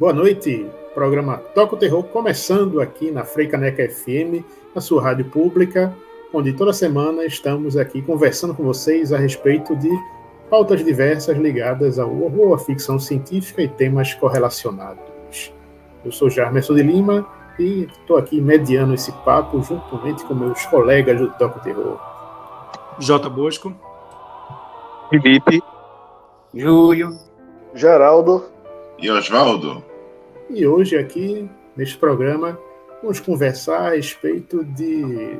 Boa noite, programa Toca o Terror começando aqui na Freicaneca FM, na sua rádio pública, onde toda semana estamos aqui conversando com vocês a respeito de pautas diversas ligadas ao horror, à ficção científica e temas correlacionados. Eu sou Jarmerson de Lima e estou aqui mediando esse papo juntamente com meus colegas do Toca o Terror. J. Bosco. Felipe. Júlio. Geraldo. E Oswaldo. E hoje aqui, neste programa, vamos conversar a respeito de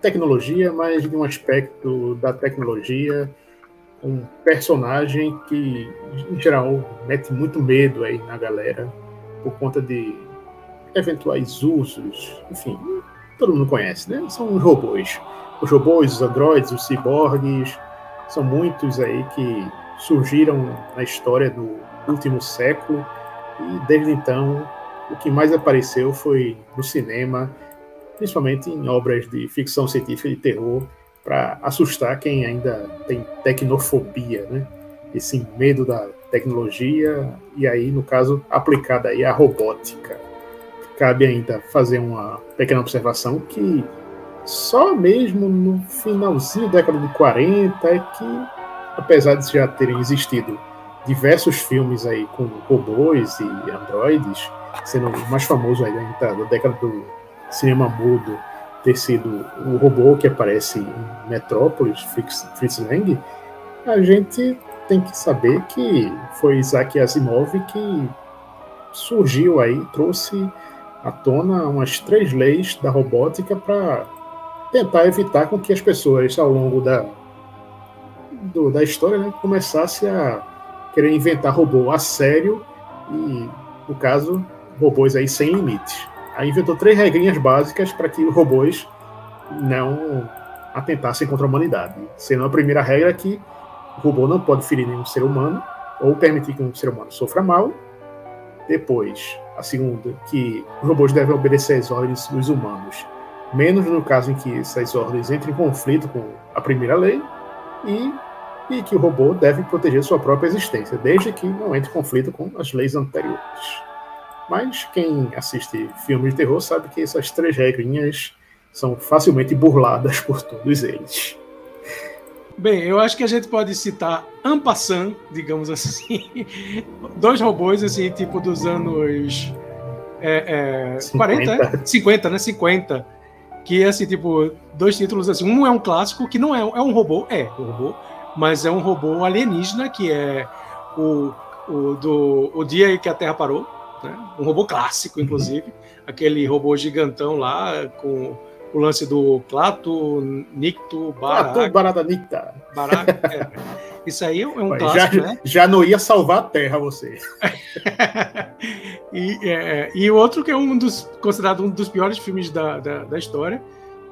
tecnologia, mas de um aspecto da tecnologia, um personagem que, em geral, mete muito medo aí na galera por conta de eventuais usos, enfim, todo mundo conhece, né? São os robôs. Os robôs, os androides, os ciborgues, são muitos aí que surgiram na história do último século e desde então, o que mais apareceu foi no cinema, principalmente em obras de ficção científica e terror, para assustar quem ainda tem tecnofobia, né? Esse medo da tecnologia e aí, no caso, aplicada aí à robótica. Cabe ainda fazer uma pequena observação que só mesmo no finalzinho da década de 40 é que, apesar de já terem existido diversos filmes aí com robôs e androides, sendo o mais famoso aí da, da década do cinema mudo ter sido o robô que aparece em Metrópolis, Fritz, Fritz Lang, a gente tem que saber que foi Isaac Asimov que surgiu aí, trouxe à tona umas três leis da robótica para tentar evitar com que as pessoas ao longo da, do, da história né, começassem a querer inventar robô a sério e, no caso, robôs aí sem limites. Aí inventou três regrinhas básicas para que os robôs não atentassem contra a humanidade. Sendo a primeira regra que o robô não pode ferir nenhum ser humano ou permitir que um ser humano sofra mal. Depois, a segunda, que os robôs devem obedecer às ordens dos humanos, menos no caso em que essas ordens entrem em conflito com a primeira lei. E e que o robô deve proteger sua própria existência, desde que não entre em conflito com as leis anteriores. Mas quem assiste filmes de terror sabe que essas três regrinhas são facilmente burladas por todos eles. Bem, eu acho que a gente pode citar Ampassan, digamos assim, dois robôs assim, tipo dos anos é, é, 50. 40, 50, né? 50. Que assim, tipo, dois títulos assim. Um é um clássico que não é, é um robô, é um robô, mas é um robô alienígena que é o, o do o dia que a Terra parou, né? um robô clássico, inclusive, uhum. aquele robô gigantão lá com o lance do Clato, Nicto, Baraka. Clato, Barada Nicta. É. Isso aí é um Mas clássico, já, né? Já não ia salvar a Terra, você. e, é, e outro que é um dos considerado um dos piores filmes da, da, da história,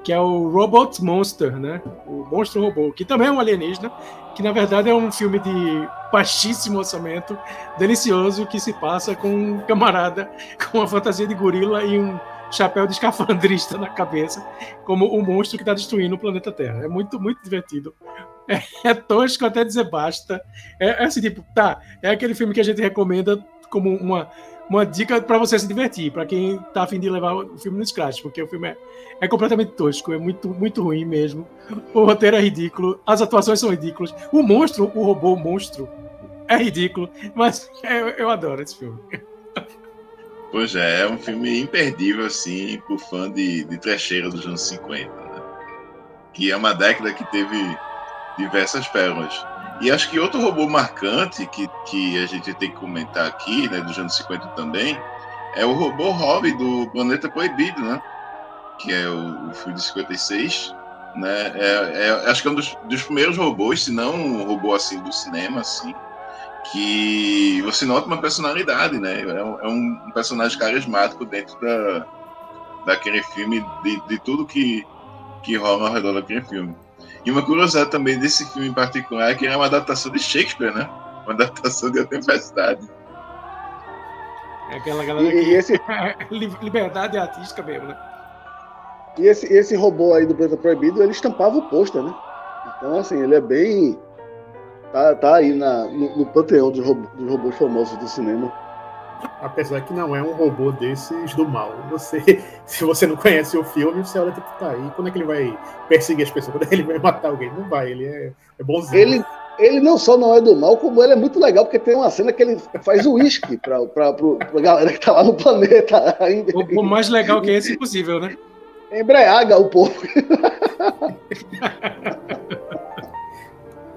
que é o Robot Monster, né? O Monstro Robô, que também é um alienígena, que na verdade é um filme de baixíssimo orçamento, delicioso, que se passa com um camarada com uma fantasia de gorila e um chapéu de escafandrista na cabeça, como o monstro que está destruindo o planeta Terra. É muito, muito divertido. É, é tosco até dizer basta. É, é assim, tipo, tá, é aquele filme que a gente recomenda como uma uma dica para você se divertir, para quem tá afim de levar o filme no scratch, porque o filme é, é completamente tosco, é muito, muito ruim mesmo. O roteiro é ridículo, as atuações são ridículas. O monstro, o robô monstro, é ridículo, mas eu, eu adoro esse filme. Pois é, é um filme imperdível, assim, por fã de, de trecheira dos anos 50, né? Que é uma década que teve diversas pérolas. E acho que outro robô marcante que, que a gente tem que comentar aqui, né, dos anos 50 também, é o robô Hobby do Planeta Proibido, né? Que é o, o filme de 56. Né? É, é, acho que é um dos, dos primeiros robôs, se não um robô assim do cinema, assim. que você nota uma personalidade, né? É um, é um personagem carismático dentro da, daquele filme, de, de tudo que, que rola ao redor daquele filme. E uma curiosidade também desse filme em particular é que ele é uma adaptação de Shakespeare, né? Uma adaptação de A Tempestade. É aquela galera e, que... esse... liberdade artística mesmo, né? E esse, esse robô aí do Planeta Proibido, ele estampava o pôster, né? Então, assim, ele é bem. Tá, tá aí na, no, no panteão dos, robô, dos robôs famosos do cinema. Apesar que não é um robô desses do mal. Você, se você não conhece o filme, você olha tipo, tá aí, quando é que ele vai perseguir as pessoas? Quando é que ele vai matar alguém? Não vai, ele é, é bonzinho. Ele, ele não só não é do mal, como ele é muito legal, porque tem uma cena que ele faz o uísque pra, pra, pra, pra galera que tá lá no planeta. Ainda. O, o mais legal que esse possível, né? Embriaga o povo.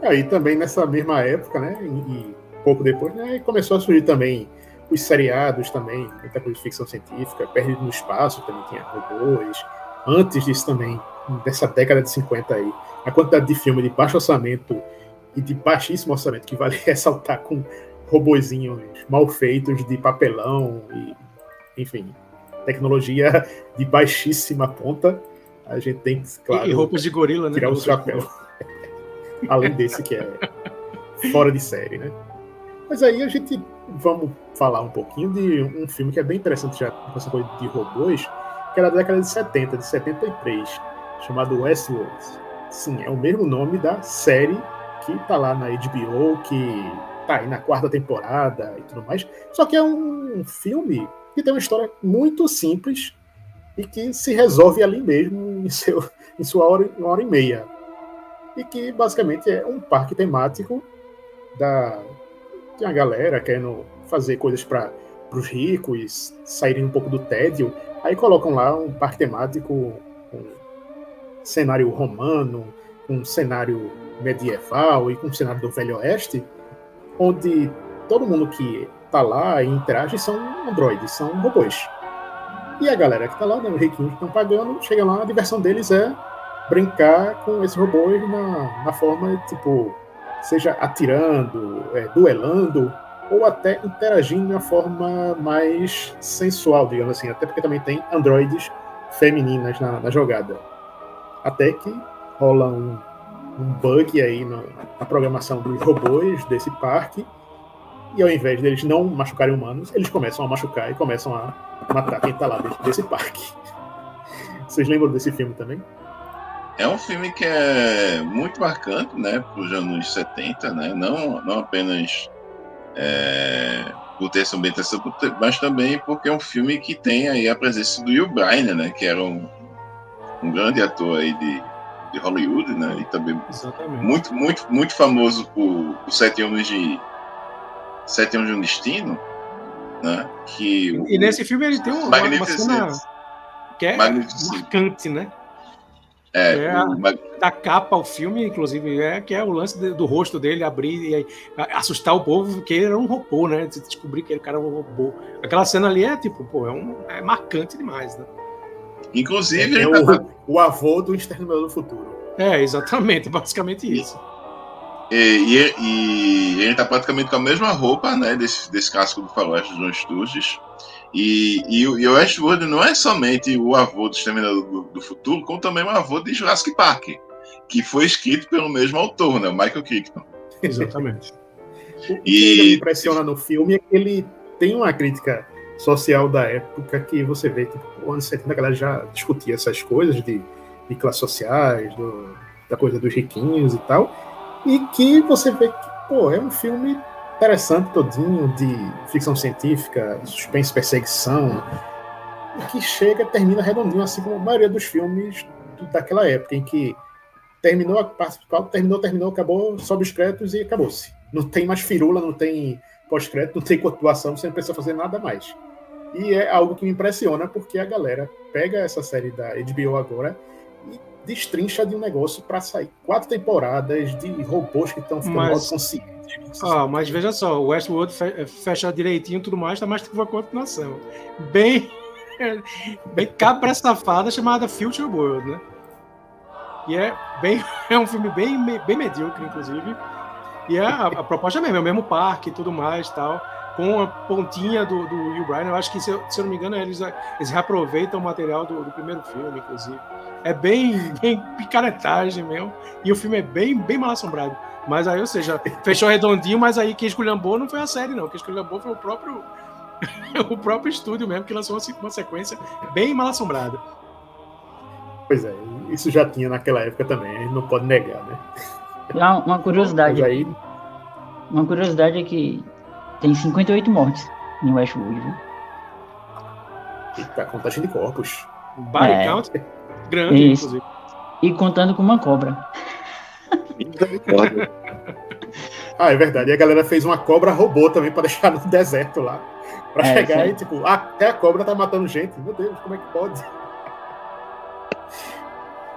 Aí também nessa mesma época, né? E, e pouco depois, né, começou a surgir também os seriados também, muita coisa de ficção científica, Perdido no Espaço também tinha robôs. Antes disso também, dessa década de 50 aí, a quantidade de filme de baixo orçamento e de baixíssimo orçamento, que vale ressaltar com robozinhos mal feitos de papelão e, enfim, tecnologia de baixíssima ponta. A gente tem que, claro, e roupas de gorila, né? Tirar o chapéu. Além desse que é fora de série, né? Mas aí a gente vamos falar um pouquinho de um filme que é bem interessante já com essa coisa de robôs, que era da década de 70, de 73, chamado Westworld. Sim, é o mesmo nome da série que tá lá na HBO, que tá aí na quarta temporada e tudo mais. Só que é um filme que tem uma história muito simples e que se resolve ali mesmo em, seu, em sua hora, hora e meia. E que basicamente é um parque temático da, de uma galera querendo fazer coisas para os ricos saírem um pouco do tédio. Aí colocam lá um parque temático com cenário romano, um cenário medieval e com um cenário do Velho Oeste, onde todo mundo que tá lá e interage são androides, são robôs. E a galera que tá lá, né, os riquinhos que estão pagando, chega lá, a diversão deles é brincar com esses robôs na, na forma, tipo, seja atirando, é, duelando, ou até interagindo de uma forma mais sensual, digamos assim, até porque também tem androides femininas na, na jogada. Até que rola um, um bug aí na, programação dos robôs desse parque, e ao invés deles não machucarem humanos, eles começam a machucar e começam a matar quem está lá dentro desse parque. Vocês lembram desse filme também? É um filme que é muito marcante, né, para os anos 70, né, não, não apenas é, por ter essa ambientação, mas também porque é um filme que tem aí a presença do Hugh Bryan, né, que era um, um grande ator aí de, de Hollywood, né, e também Exatamente. muito, muito, muito famoso por, por Sete Anos de Sete Anos de um Destino, né, que... E, nesse filme ele tem uma, uma cena que é marcante, né, é, é a, da capa ao filme, inclusive, é que é o lance de, do rosto dele abrir e assustar o povo, porque ele era um robô, né? Descobrir que ele cara era um robô. Aquela cena ali é tipo, pô, é, um, é marcante demais, né? Inclusive, é, é o, o, avô do Exterminador do Futuro. É, exatamente, basicamente isso. E, e, e, ele tá praticamente com a mesma roupa, né? Desse, desse casco do faroeste do John Sturges. E, e, e o Westworld não é somente o avô do Exterminador do, do, Futuro, como também o avô de Jurassic Park, que foi escrito pelo mesmo autor, né, o Michael Crichton. Exatamente. o que e... me impressiona no filme é que ele tem uma crítica social da época que você vê, tipo, no anos 70 a galera já discutia essas coisas de, de classes sociais, do, da coisa dos riquinhos e tal, e que você vê que, pô, é um filme interessante todinho de ficção científica, suspense, perseguição, que chega, termina redondinho, assim como a maioria dos filmes daquela época, em que terminou a parte principal, terminou, terminou, acabou, sobe os créditos e acabou-se. Não tem mais firula, não tem pós-crédito, não tem continuação, você não precisa fazer nada mais. E é algo que me impressiona, porque a galera pega essa série da HBO agora destrincha de um negócio para sair quatro temporadas de robôs que estão ficando Mas... conscientes ah, mas veja só, o Westworld fecha direitinho tudo mais, tá mais que uma continuação. Bem, bem cabra safada chamada Future World, né? E é bem, é um filme bem, bem medíocre, inclusive. E é a, a proposta é mesmo, é o mesmo parque e tudo mais tal com a pontinha do, do Will Bryan. Eu acho que, se eu, se eu não me engano, eles, eles reaproveitam o material do, do, primeiro filme, inclusive. É bem, bem picaretagem mesmo. E o filme é bem, bem mal assombrado. Mas aí, ou seja, fechou redondinho, mas aí quem esculhambou não foi a série, não. Quem esculhambou foi o próprio, o próprio estúdio mesmo, que lançou uma sequência bem mal assombrada. Pois é, isso já tinha naquela época também, a gente não pode negar, né? Uma curiosidade. Aí... Uma curiosidade é que tem 58 mortes em Westwood, viu? Eita, contagem de corpos. Body é. count grande, Isso. inclusive. E contando com uma cobra. ah, é verdade. E a galera fez uma cobra robô também para deixar no deserto lá. Pra é, chegar e, tipo, ah, até a cobra tá matando gente. Meu Deus, como é que pode?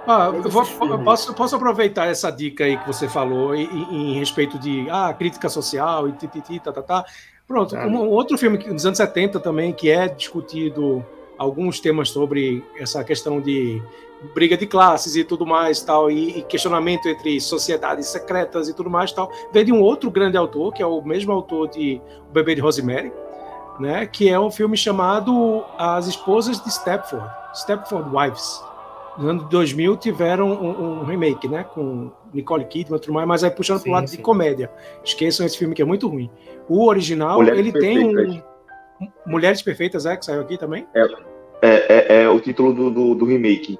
Ah, eu vou, posso, posso aproveitar essa dica aí que você falou em, em respeito de ah, crítica social e tititi, tá, tá, tá. Pronto, um, outro filme dos anos 70 também que é discutido alguns temas sobre essa questão de briga de classes e tudo mais tal e, e questionamento entre sociedades secretas e tudo mais tal vem de um outro grande autor que é o mesmo autor de O Bebê de Rosemary né que é um filme chamado As Esposas de Stepford Stepford Wives no ano de 2000 tiveram um, um, remake, né? Com Nicole Kidman e tudo mais, mas aí puxando para o lado sim. de comédia. Esqueçam esse filme que é muito ruim. O original, Mulheres ele tem um. Mulheres Perfeitas, é, que saiu aqui também? É, é, é, é o título do, do, do, remake.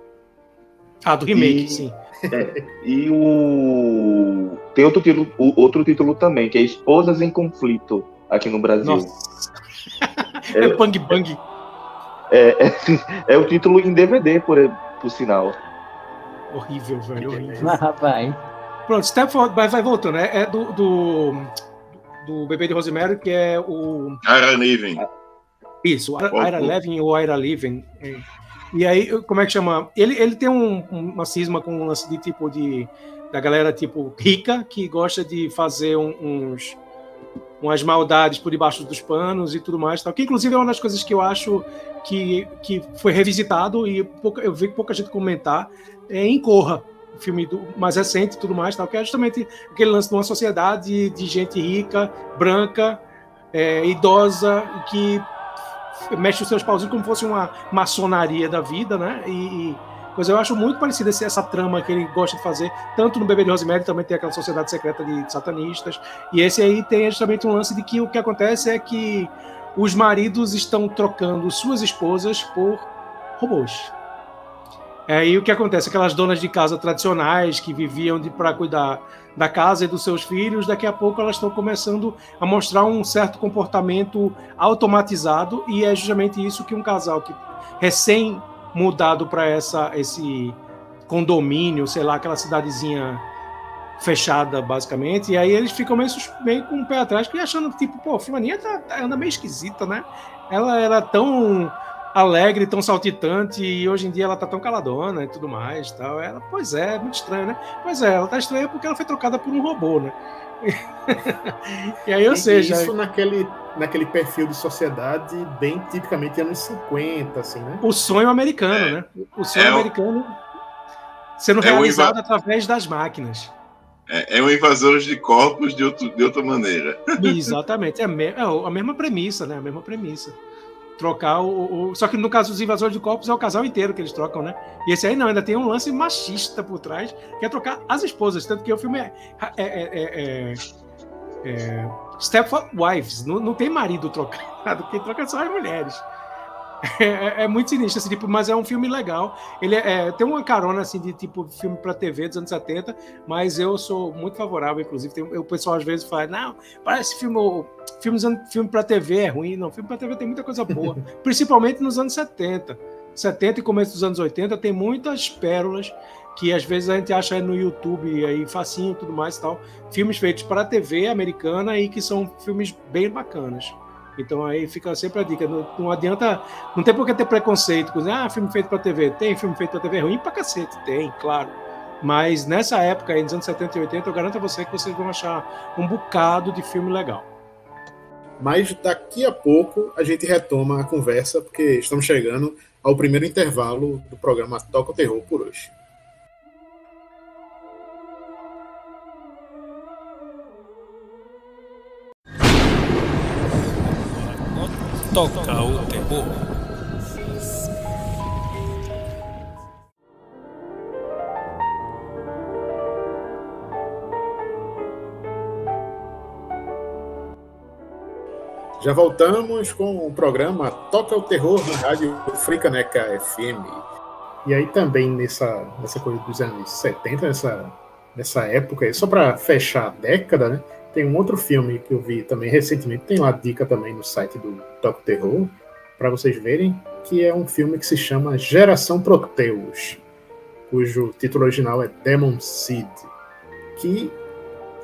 Ah, do remake, e, sim. É, e o. Tem outro título, outro título também, que é Esposas em Conflito, aqui no Brasil. Nossa. é, é Bang Bang. É, é, é, o título em DVD, por, por sinal. Horrível, velho, horrível. Ah, rapaz. Pronto, Stepford, vai, vai voltando, né? É do, do, do bebê de Rosemary, que é o. Ira Living. Isso, Ira Levin ou Ira Living. É. E aí, como é que chama? Ele, ele tem um, uma cisma com um lance de tipo de. da galera tipo rica, que gosta de fazer uns umas maldades por debaixo dos panos e tudo mais, tal, que inclusive é uma das coisas que eu acho que, que foi revisitado e pouca, eu vi pouca gente comentar é em Corra, o filme do, mais recente e tudo mais, tal, que é justamente aquele lance de uma sociedade de gente rica, branca, é, idosa, que mexe os seus pauzinhos como fosse uma maçonaria da vida, né? E, e mas eu acho muito parecida essa trama que ele gosta de fazer, tanto no Bebê de Rosemary também tem aquela sociedade secreta de satanistas, e esse aí tem justamente um lance de que o que acontece é que os maridos estão trocando suas esposas por robôs. É aí o que acontece? Aquelas donas de casa tradicionais que viviam para cuidar da casa e dos seus filhos, daqui a pouco elas estão começando a mostrar um certo comportamento automatizado, e é justamente isso que um casal que recém mudado para essa esse condomínio, sei lá, aquela cidadezinha fechada, basicamente, e aí eles ficam meio, meio com o pé atrás, e achando que, tipo, pô, fulaninha tá, anda meio esquisita, né? Ela era tão alegre, tão saltitante, e hoje em dia ela tá tão caladona e tudo mais, tal. Ela, pois é, muito estranho, né? Pois é, ela tá estranha porque ela foi trocada por um robô, né? e aí, ou e seja. Isso naquele, naquele perfil de sociedade bem tipicamente anos 50, assim, né? O sonho americano, é. né? O sonho é americano sendo é realizado através das máquinas. É, é um invasor de corpos de, outro, de outra maneira. Exatamente. É a, me, é a mesma premissa, né? A mesma premissa trocar o, o, Só que no caso dos invasores de corpos é o casal inteiro que eles trocam, né? E esse aí não, ainda tem um lance machista por trás, que é trocar as esposas. Tanto que o filme é. é, é, é, é Stepford Wives, não, não tem marido trocado, quem troca são as mulheres. É, é, é, muito sinistro, assim, tipo, mas é um filme legal. Ele é, é tem uma carona assim de tipo filme para TV dos anos 70, mas eu sou muito favorável, inclusive. Tem, o pessoal às vezes fala, não, parece filme, filme, filme para TV é ruim. Não, filme para TV tem muita coisa boa, principalmente nos anos 70. 70 e começo dos anos 80 tem muitas pérolas que às vezes a gente acha no YouTube aí facinho e tudo mais e tal. Filmes feitos para TV americana e que são filmes bem bacanas. Então aí fica sempre a dica. Não, não adianta. Não tem por que ter preconceito com ah, filme feito para TV. Tem filme feito para TV ruim pra cacete, tem, claro. Mas nessa época, aí, nos anos 70 e 80, eu garanto a você que vocês vão achar um bocado de filme legal. Mas daqui a pouco a gente retoma a conversa, porque estamos chegando ao primeiro intervalo do programa Toca o Terror por hoje. Toca o terror. Já voltamos com o programa Toca o Terror na Rádio Fricaneca FM. E aí também nessa, nessa coisa dos anos 70, nessa, nessa época, só para fechar a década, né? Tem um outro filme que eu vi também recentemente, tem uma dica também no site do o Terror, para vocês verem, que é um filme que se chama Geração Proteus, cujo título original é Demon Seed, que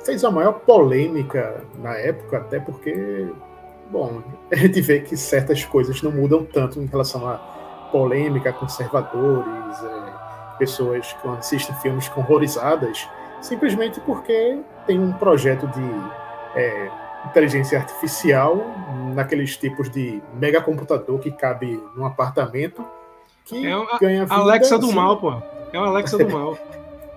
fez a maior polêmica na época, até porque bom, a gente vê que certas coisas não mudam tanto em relação à polêmica, conservadores, é, pessoas que assistem filmes horrorizadas, simplesmente porque tem um projeto de é, inteligência artificial naqueles tipos de megacomputador que cabe num apartamento que É uma ganha vida. Alexa do assim, mal, pô. É uma Alexa do mal.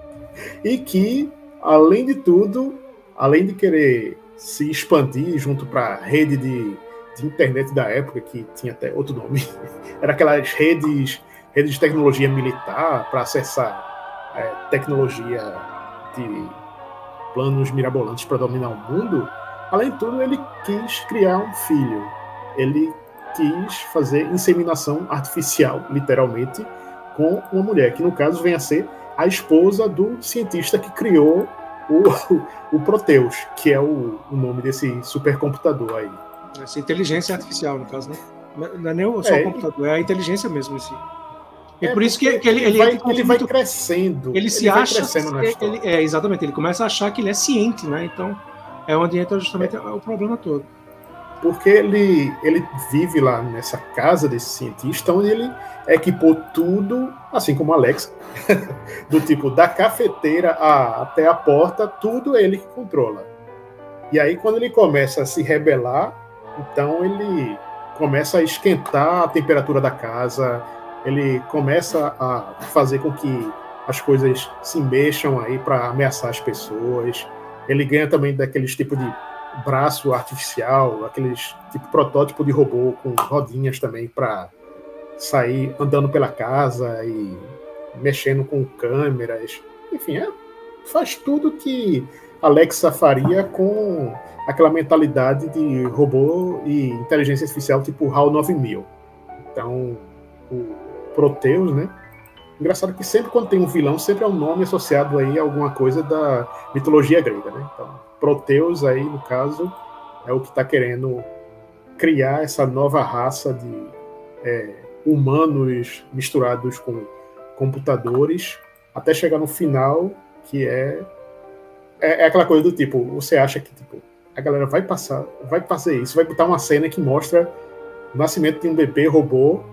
e que, além de tudo, além de querer se expandir junto para a rede de, de internet da época, que tinha até outro nome, era aquelas redes, redes de tecnologia militar para acessar é, tecnologia de planos mirabolantes para dominar o mundo. Além de tudo, ele quis criar um filho. Ele quis fazer inseminação artificial, literalmente, com uma mulher, que no caso vem a ser a esposa do cientista que criou o, o Proteus, que é o, o nome desse supercomputador aí. Essa inteligência artificial, no caso, né? Não é nem só É, o computador, é a inteligência mesmo em si. É, por isso que, que ele, ele, vai, em ele vai crescendo. ele se vai acha. ele, é, exatamente, ele começa a achar que ele é ciente, né? Então é onde entra justamente o problema todo. Porque ele, ele vive lá nessa casa desse cientista, onde ele equipou tudo, assim como Alex, do tipo da cafeteira a- até a porta, tudo ele que controla. E aí, quando ele começa a se rebelar, então ele começa a esquentar a temperatura da casa, ele começa a fazer com que as coisas se mexam aí para ameaçar as pessoas. Ele ganha também daqueles tipo de braço artificial, aqueles tipo protótipo de robô com rodinhas também para sair andando pela casa e mexendo com câmeras. Enfim, é, faz tudo que Alexa faria com aquela mentalidade de robô e inteligência artificial tipo HAL 9000. Então, o Proteus, né? Engraçado que sempre quando tem um vilão, sempre é um nome associado aí a alguma coisa da mitologia grega, né? Então, Proteus aí, no caso, é o que está querendo criar essa nova raça de é, humanos misturados com computadores, até chegar no final, que é, é, é aquela coisa do tipo, você acha que tipo, a galera vai passar, vai fazer isso, vai botar uma cena que mostra o nascimento de um bebê robô,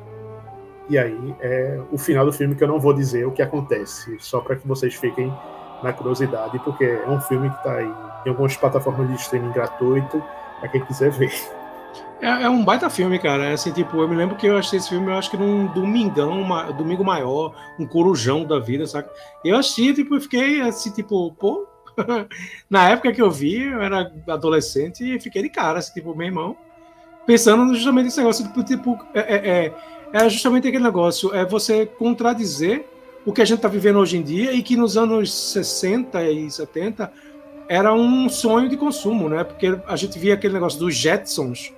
e aí é o final do filme que eu não vou dizer o que acontece, só para que vocês fiquem na curiosidade, porque é um filme que está aí em algumas plataformas de streaming gratuito, para quem quiser ver. É, é um baita filme, cara. É assim, tipo, eu me lembro que eu achei esse filme, eu acho que num domingão, uma- domingo maior, um corujão da vida, saca? Eu assisti, tipo, eu fiquei assim, tipo, pô. Na época que eu vi, eu era adolescente e fiquei de cara, assim, tipo, meu irmão, pensando justamente nesse negócio, tipo, tipo é, é, é, justamente aquele negócio, é você contradizer o que a gente tá vivendo hoje em dia e que nos anos 60 e 70 era um sonho de consumo, né? Porque a gente via aquele negócio dos Jetsons,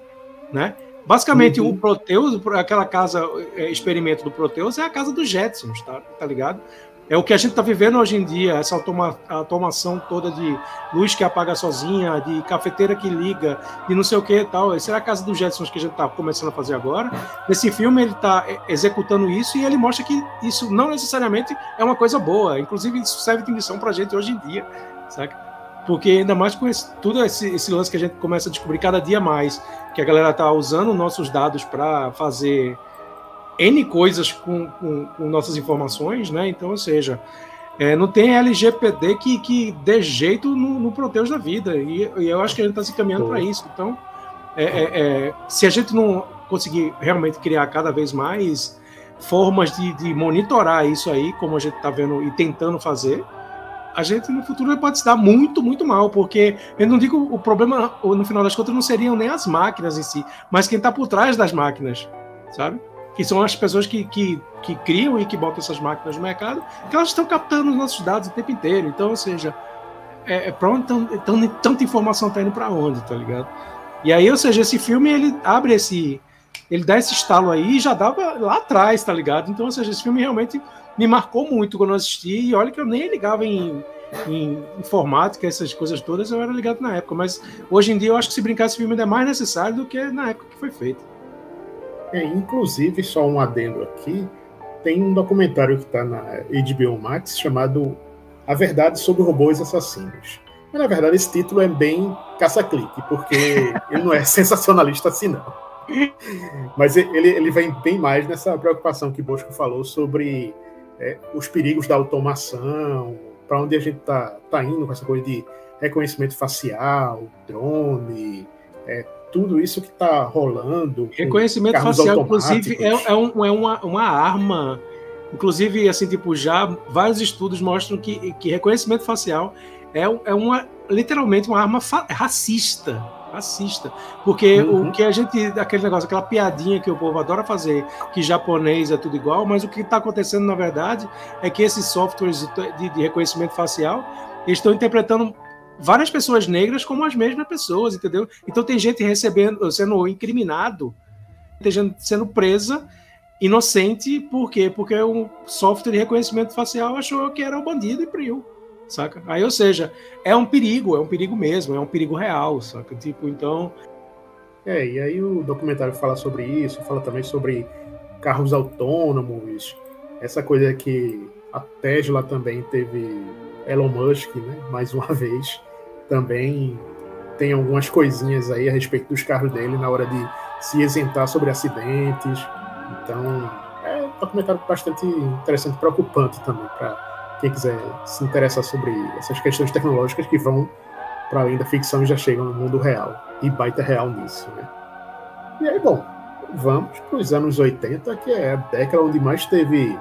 né? Basicamente, Uhum. o Proteus, aquela casa, é, experimento do Proteus, é a casa dos Jetsons, tá, tá ligado? É o que a gente tá vivendo hoje em dia, essa automa automação toda de luz que apaga sozinha, de cafeteira que liga, de não sei o que e tal. Essa é a casa dos Jetsons que a gente tá começando a fazer agora. Nesse filme, ele tá é, executando isso e ele mostra que isso não necessariamente é uma coisa boa. Inclusive, isso serve de lição pra gente hoje em dia, saca? Porque ainda mais com esse, tudo esse, esse lance que a gente começa a descobrir cada dia mais, que a galera tá usando nossos dados para fazer N coisas com, com, com nossas informações, né? Então, ou seja, é, não tem LGPD que, que dê jeito no, no Proteus da vida. E, e eu acho que a gente está se caminhando para isso. Então, é, é, é, se a gente não conseguir realmente criar cada vez mais formas de, de monitorar isso aí, como a gente está vendo e tentando fazer, a gente no futuro pode se dar muito, muito mal, porque eu não digo o problema, no final das contas, não seriam nem as máquinas em si, mas quem está por trás das máquinas, sabe? Que são as pessoas que, que, que criam e que botam essas máquinas no mercado, que elas estão captando os nossos dados o tempo inteiro. Então, ou seja, é, é tão, tanta informação está indo para onde, tá ligado? E aí, ou seja, esse filme ele abre esse. Ele dá esse estalo aí e já dava lá atrás, tá ligado? Então, ou seja, esse filme realmente me marcou muito quando eu assisti. E olha que eu nem ligava em, em informática, essas coisas todas, eu era ligado na época. Mas hoje em dia eu acho que se brincar esse filme ainda é mais necessário do que na época que foi feito. É, inclusive, só um adendo aqui, tem um documentário que está na HBO Max chamado A Verdade sobre Robôs Assassinos. Mas, na verdade, esse título é bem caça-clique, porque ele não é sensacionalista assim, não. Mas ele, ele vem bem mais nessa preocupação que Bosco falou sobre é, os perigos da automação, para onde a gente está tá indo com essa coisa de reconhecimento facial, drone, é, tudo isso que está rolando. Reconhecimento facial, inclusive, é, é, um, é uma, uma arma. Inclusive, assim, tipo, já vários estudos mostram que, que reconhecimento facial é, é uma literalmente uma arma racista racista. Porque uhum. o que a gente. Aquele negócio, aquela piadinha que o povo adora fazer, que japonês é tudo igual, mas o que está acontecendo, na verdade, é que esses softwares de, de reconhecimento facial estão interpretando várias pessoas negras como as mesmas pessoas, entendeu? Então tem gente recebendo, sendo incriminado, tem gente sendo presa inocente, por quê? Porque o software de reconhecimento facial achou que era o bandido e priu saca? Aí, ou seja, é um perigo, é um perigo mesmo, é um perigo real, saca? Tipo, então. É, e aí o documentário fala sobre isso, fala também sobre carros autônomos, essa coisa que a Tesla também teve Elon Musk, né? Mais uma vez, também tem algumas coisinhas aí a respeito dos carros dele na hora de se isentar sobre acidentes. Então, é um documentário bastante interessante, preocupante também para quem quiser se interessar sobre essas questões tecnológicas que vão para além da ficção e já chegam no mundo real. E baita real nisso, né? E aí, bom, vamos para os anos 80, que é a década onde mais teve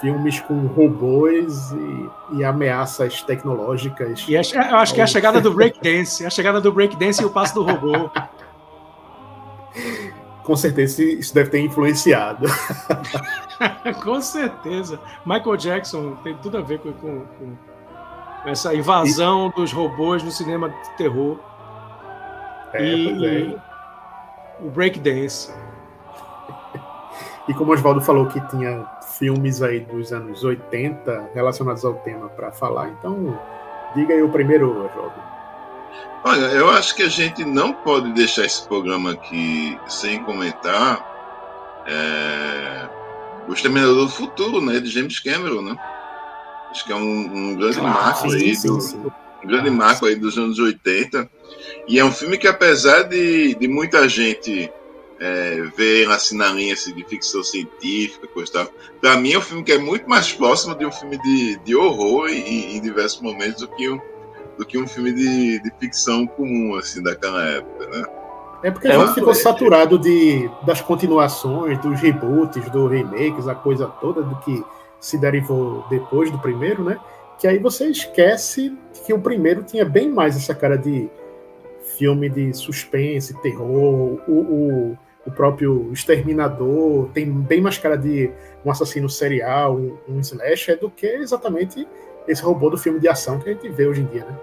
filmes com robôs e, e ameaças tecnológicas. E a, eu acho que é a chegada do breakdance, a chegada do breakdance e o passo do robô. Com certeza isso deve ter influenciado. com certeza. Michael Jackson tem tudo a ver com, com, com essa invasão e... dos robôs no cinema de terror. É, e, é. e o breakdance. E como o Oswaldo falou que tinha filmes aí dos anos 80 relacionados ao tema para falar, então diga aí o primeiro, Oswaldo. Olha, eu acho que a gente não pode deixar esse programa aqui sem comentar é, o Exterminador do Futuro, né, de James Cameron, né? Acho que é um, um grande ah, marco sim, aí, sim, do, sim. um grande marco aí dos anos 80. E é um filme que, apesar de, de muita gente é, ver assim na linha assim, de ficção científica, coisa tal, para mim é um filme que é muito mais próximo de um filme de, de horror em, em diversos momentos do que um, do que um filme de, de ficção comum assim daquela época, né? É porque a é gente ficou saturado de, das continuações, dos reboots, dos remakes, a coisa toda do que se derivou depois do primeiro, né? Que aí você esquece que o primeiro tinha bem mais essa cara de filme de suspense, terror, o, o, o próprio Exterminador tem bem mais cara de um assassino serial, um, um slasher, do que exatamente esse robô do filme de ação que a gente vê hoje em dia, né?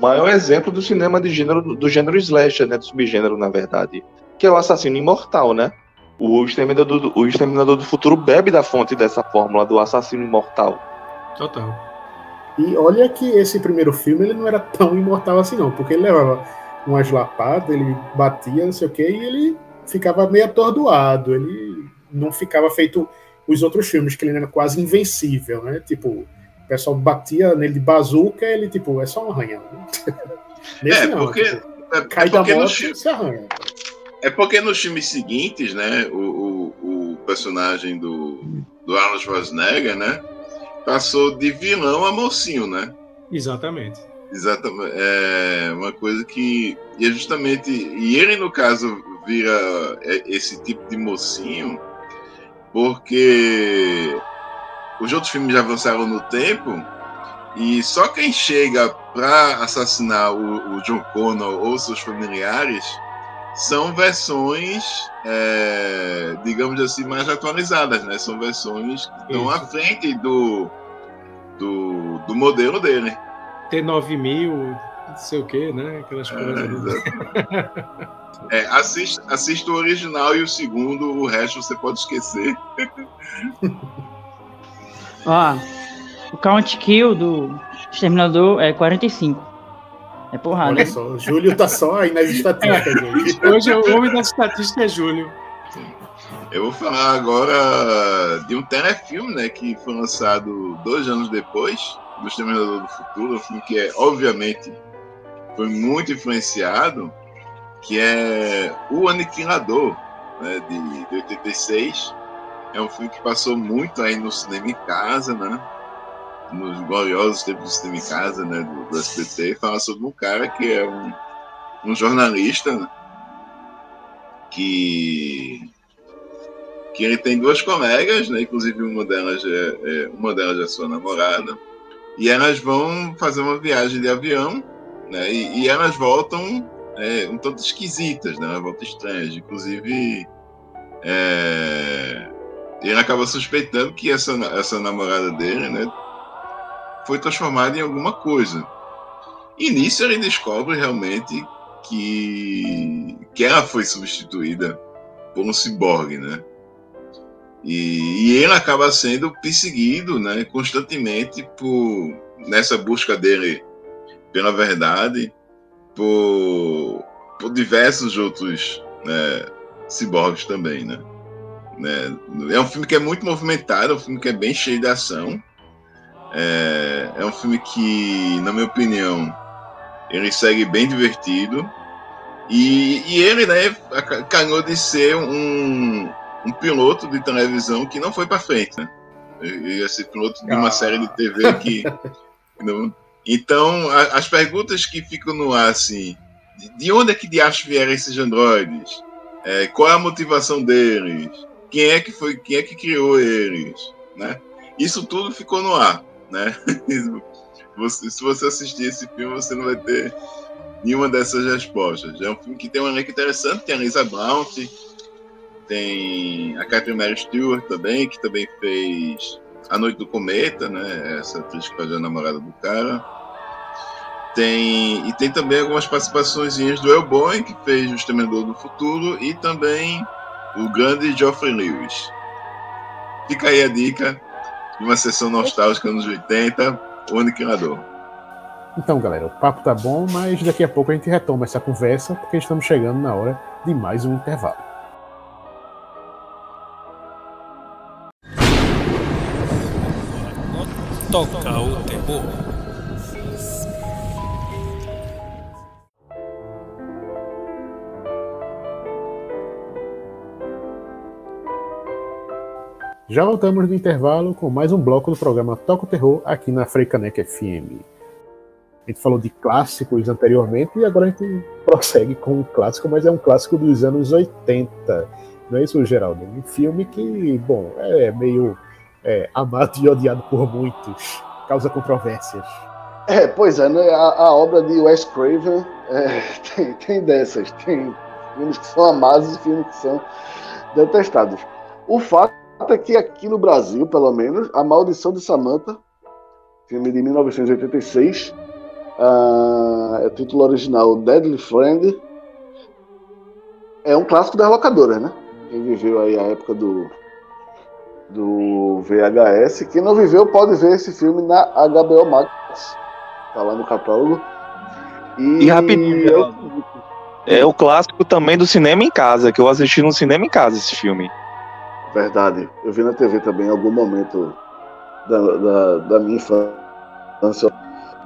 maior exemplo do cinema de gênero, do gênero slasher, né? Do subgênero, na verdade. Que é o assassino imortal, né? O Exterminador do, o Exterminador do Futuro bebe da fonte dessa fórmula do assassino imortal. Total. E olha que esse primeiro filme ele não era tão imortal assim, não, porque ele levava umas lapadas, ele batia, não sei o quê, e ele ficava meio atordoado. Ele não ficava feito os outros filmes, que ele era quase invencível, né? Tipo, pessoal batia nele de bazuca, ele, tipo, é só um arranhão. é, não, porque. Tipo, é, cai é porque da moto e se arranha. É porque nos filmes seguintes, né, o, o, o, personagem do, do Arnold Schwarzenegger, né, passou de vilão a mocinho, né? Exatamente. Exatamente. É uma coisa que. E é justamente. E ele, no caso, vira esse tipo de mocinho, porque os outros filmes já avançaram no tempo E só quem chega para assassinar o, o, John Connor ou seus familiares são versões, é, digamos assim, mais atualizadas, né? São versões que estão à frente do, do, do modelo dele. T9000, não sei o que, né? Aquelas é, coisas. É, assista, assista o original e o segundo, o resto você pode esquecer. Ó, o count kill do Exterminador é 45. É porrada. Olha só, o Júlio tá só aí nas estatísticas, gente. Hoje o homem das estatísticas é Júlio. Eu vou falar agora de um telefilme, né, que foi lançado dois anos depois do Exterminador do Futuro, um filme que é, obviamente, foi muito influenciado, que é O Aniquilador, né, de, de 86. É um filme que passou muito aí no cinema em casa, né? Nos gloriosos tempos do cinema em casa, né? Do, do SBT. Fala sobre um cara que é um, um jornalista né, que que ele tem duas colegas, né? Inclusive uma delas é, é, uma delas é sua namorada. E elas vão fazer uma viagem de avião, né? E, e elas voltam é, um tanto esquisitas, né? Uma volta estranhas. Inclusive, é, ele acaba suspeitando que essa, essa namorada dele, né? Foi transformada em alguma coisa. E nisso ele descobre realmente que, que ela foi substituída por um ciborgue, né? E, e, ele acaba sendo perseguido né, constantemente por, nessa busca dele pela verdade por, por diversos outros né, ciborgues também. Né? né? É um filme que é muito movimentado, é um filme que é bem cheio de ação. É, é um filme que, na minha opinião, ele segue bem divertido. E, e ele né, ganhou de ser um, um piloto de televisão que não foi para frente, né? Ia ser piloto de uma ah. série de TV que. não... Então, a, as perguntas que ficam no ar, assim, de onde é que acho vieram esses androides? É, qual é a motivação deles? Quem é que foi, quem é que criou eles? Né? Isso tudo ficou no ar, né? Você, se você assistir esse filme, você não vai ter nenhuma dessas respostas. É um filme que tem um elenco interessante, tem a Lisa Blount, tem a Catherine Mary Stewart também, que também fez A Noite do Cometa, né? Essa atriz que faz a namorada do cara. Tem, e tem também algumas participações do Elboy, que fez o Exterminador do Futuro, e também o grande Geoffrey Lewis. Fica aí a dica de uma sessão nostálgica nos 80, O Aniquilador. Então, galera, o papo tá bom, mas daqui a pouco a gente retoma essa conversa, porque estamos chegando na hora de mais um intervalo. Toca o terror. Já voltamos do intervalo com mais um bloco do programa Toca o Terror aqui na Freicanec FM. A gente falou de clássicos anteriormente e agora a gente prossegue com um clássico, mas é um clássico dos anos 80. Não é isso, Geraldo? Um filme que, bom, é meio é, amado e odiado por muitos, causa controvérsias. É, pois é, né? a, a obra de Wes Craven é, tem, tem dessas, tem filmes que são amados e filmes que são detestados. O fato é que aqui no Brasil, pelo menos, A Maldição de Samantha, filme de 1986, uh, ah, é título original Deadly Friend, é um clássico das locadoras, né? Quem viveu aí a época do do VHS. Quem não viveu pode ver esse filme na HBO Max. Tá lá no catálogo. E, e rapidinho, eu... é o clássico também do cinema em casa, que eu assisti no cinema em casa esse filme. Verdade. Eu vi na TV também em algum momento da, da, da minha infância.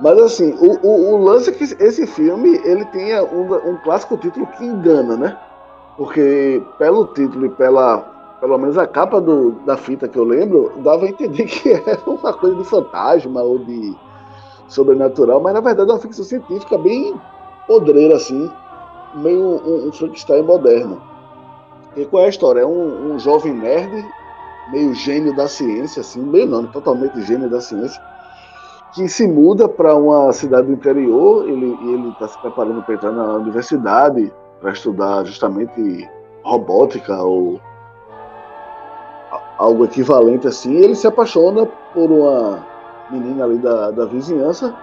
Mas assim, o, o, o, lance é que esse filme ele tem um, um clássico título que engana, né? Porque pelo título e pela pelo menos a capa do, da fita que eu lembro, dava a entender que era uma coisa de fantasma ou de sobrenatural, mas na verdade é uma ficção científica bem podreira, assim, meio um, um Frankenstein moderno. E qual é a história? É um, um jovem nerd, meio gênio da ciência, assim, meio não, totalmente gênio da ciência, que se muda para uma cidade do interior. Ele ele está se preparando para entrar na universidade para estudar justamente robótica ou algo equivalente assim. Ele se apaixona por uma menina ali da, da vizinhança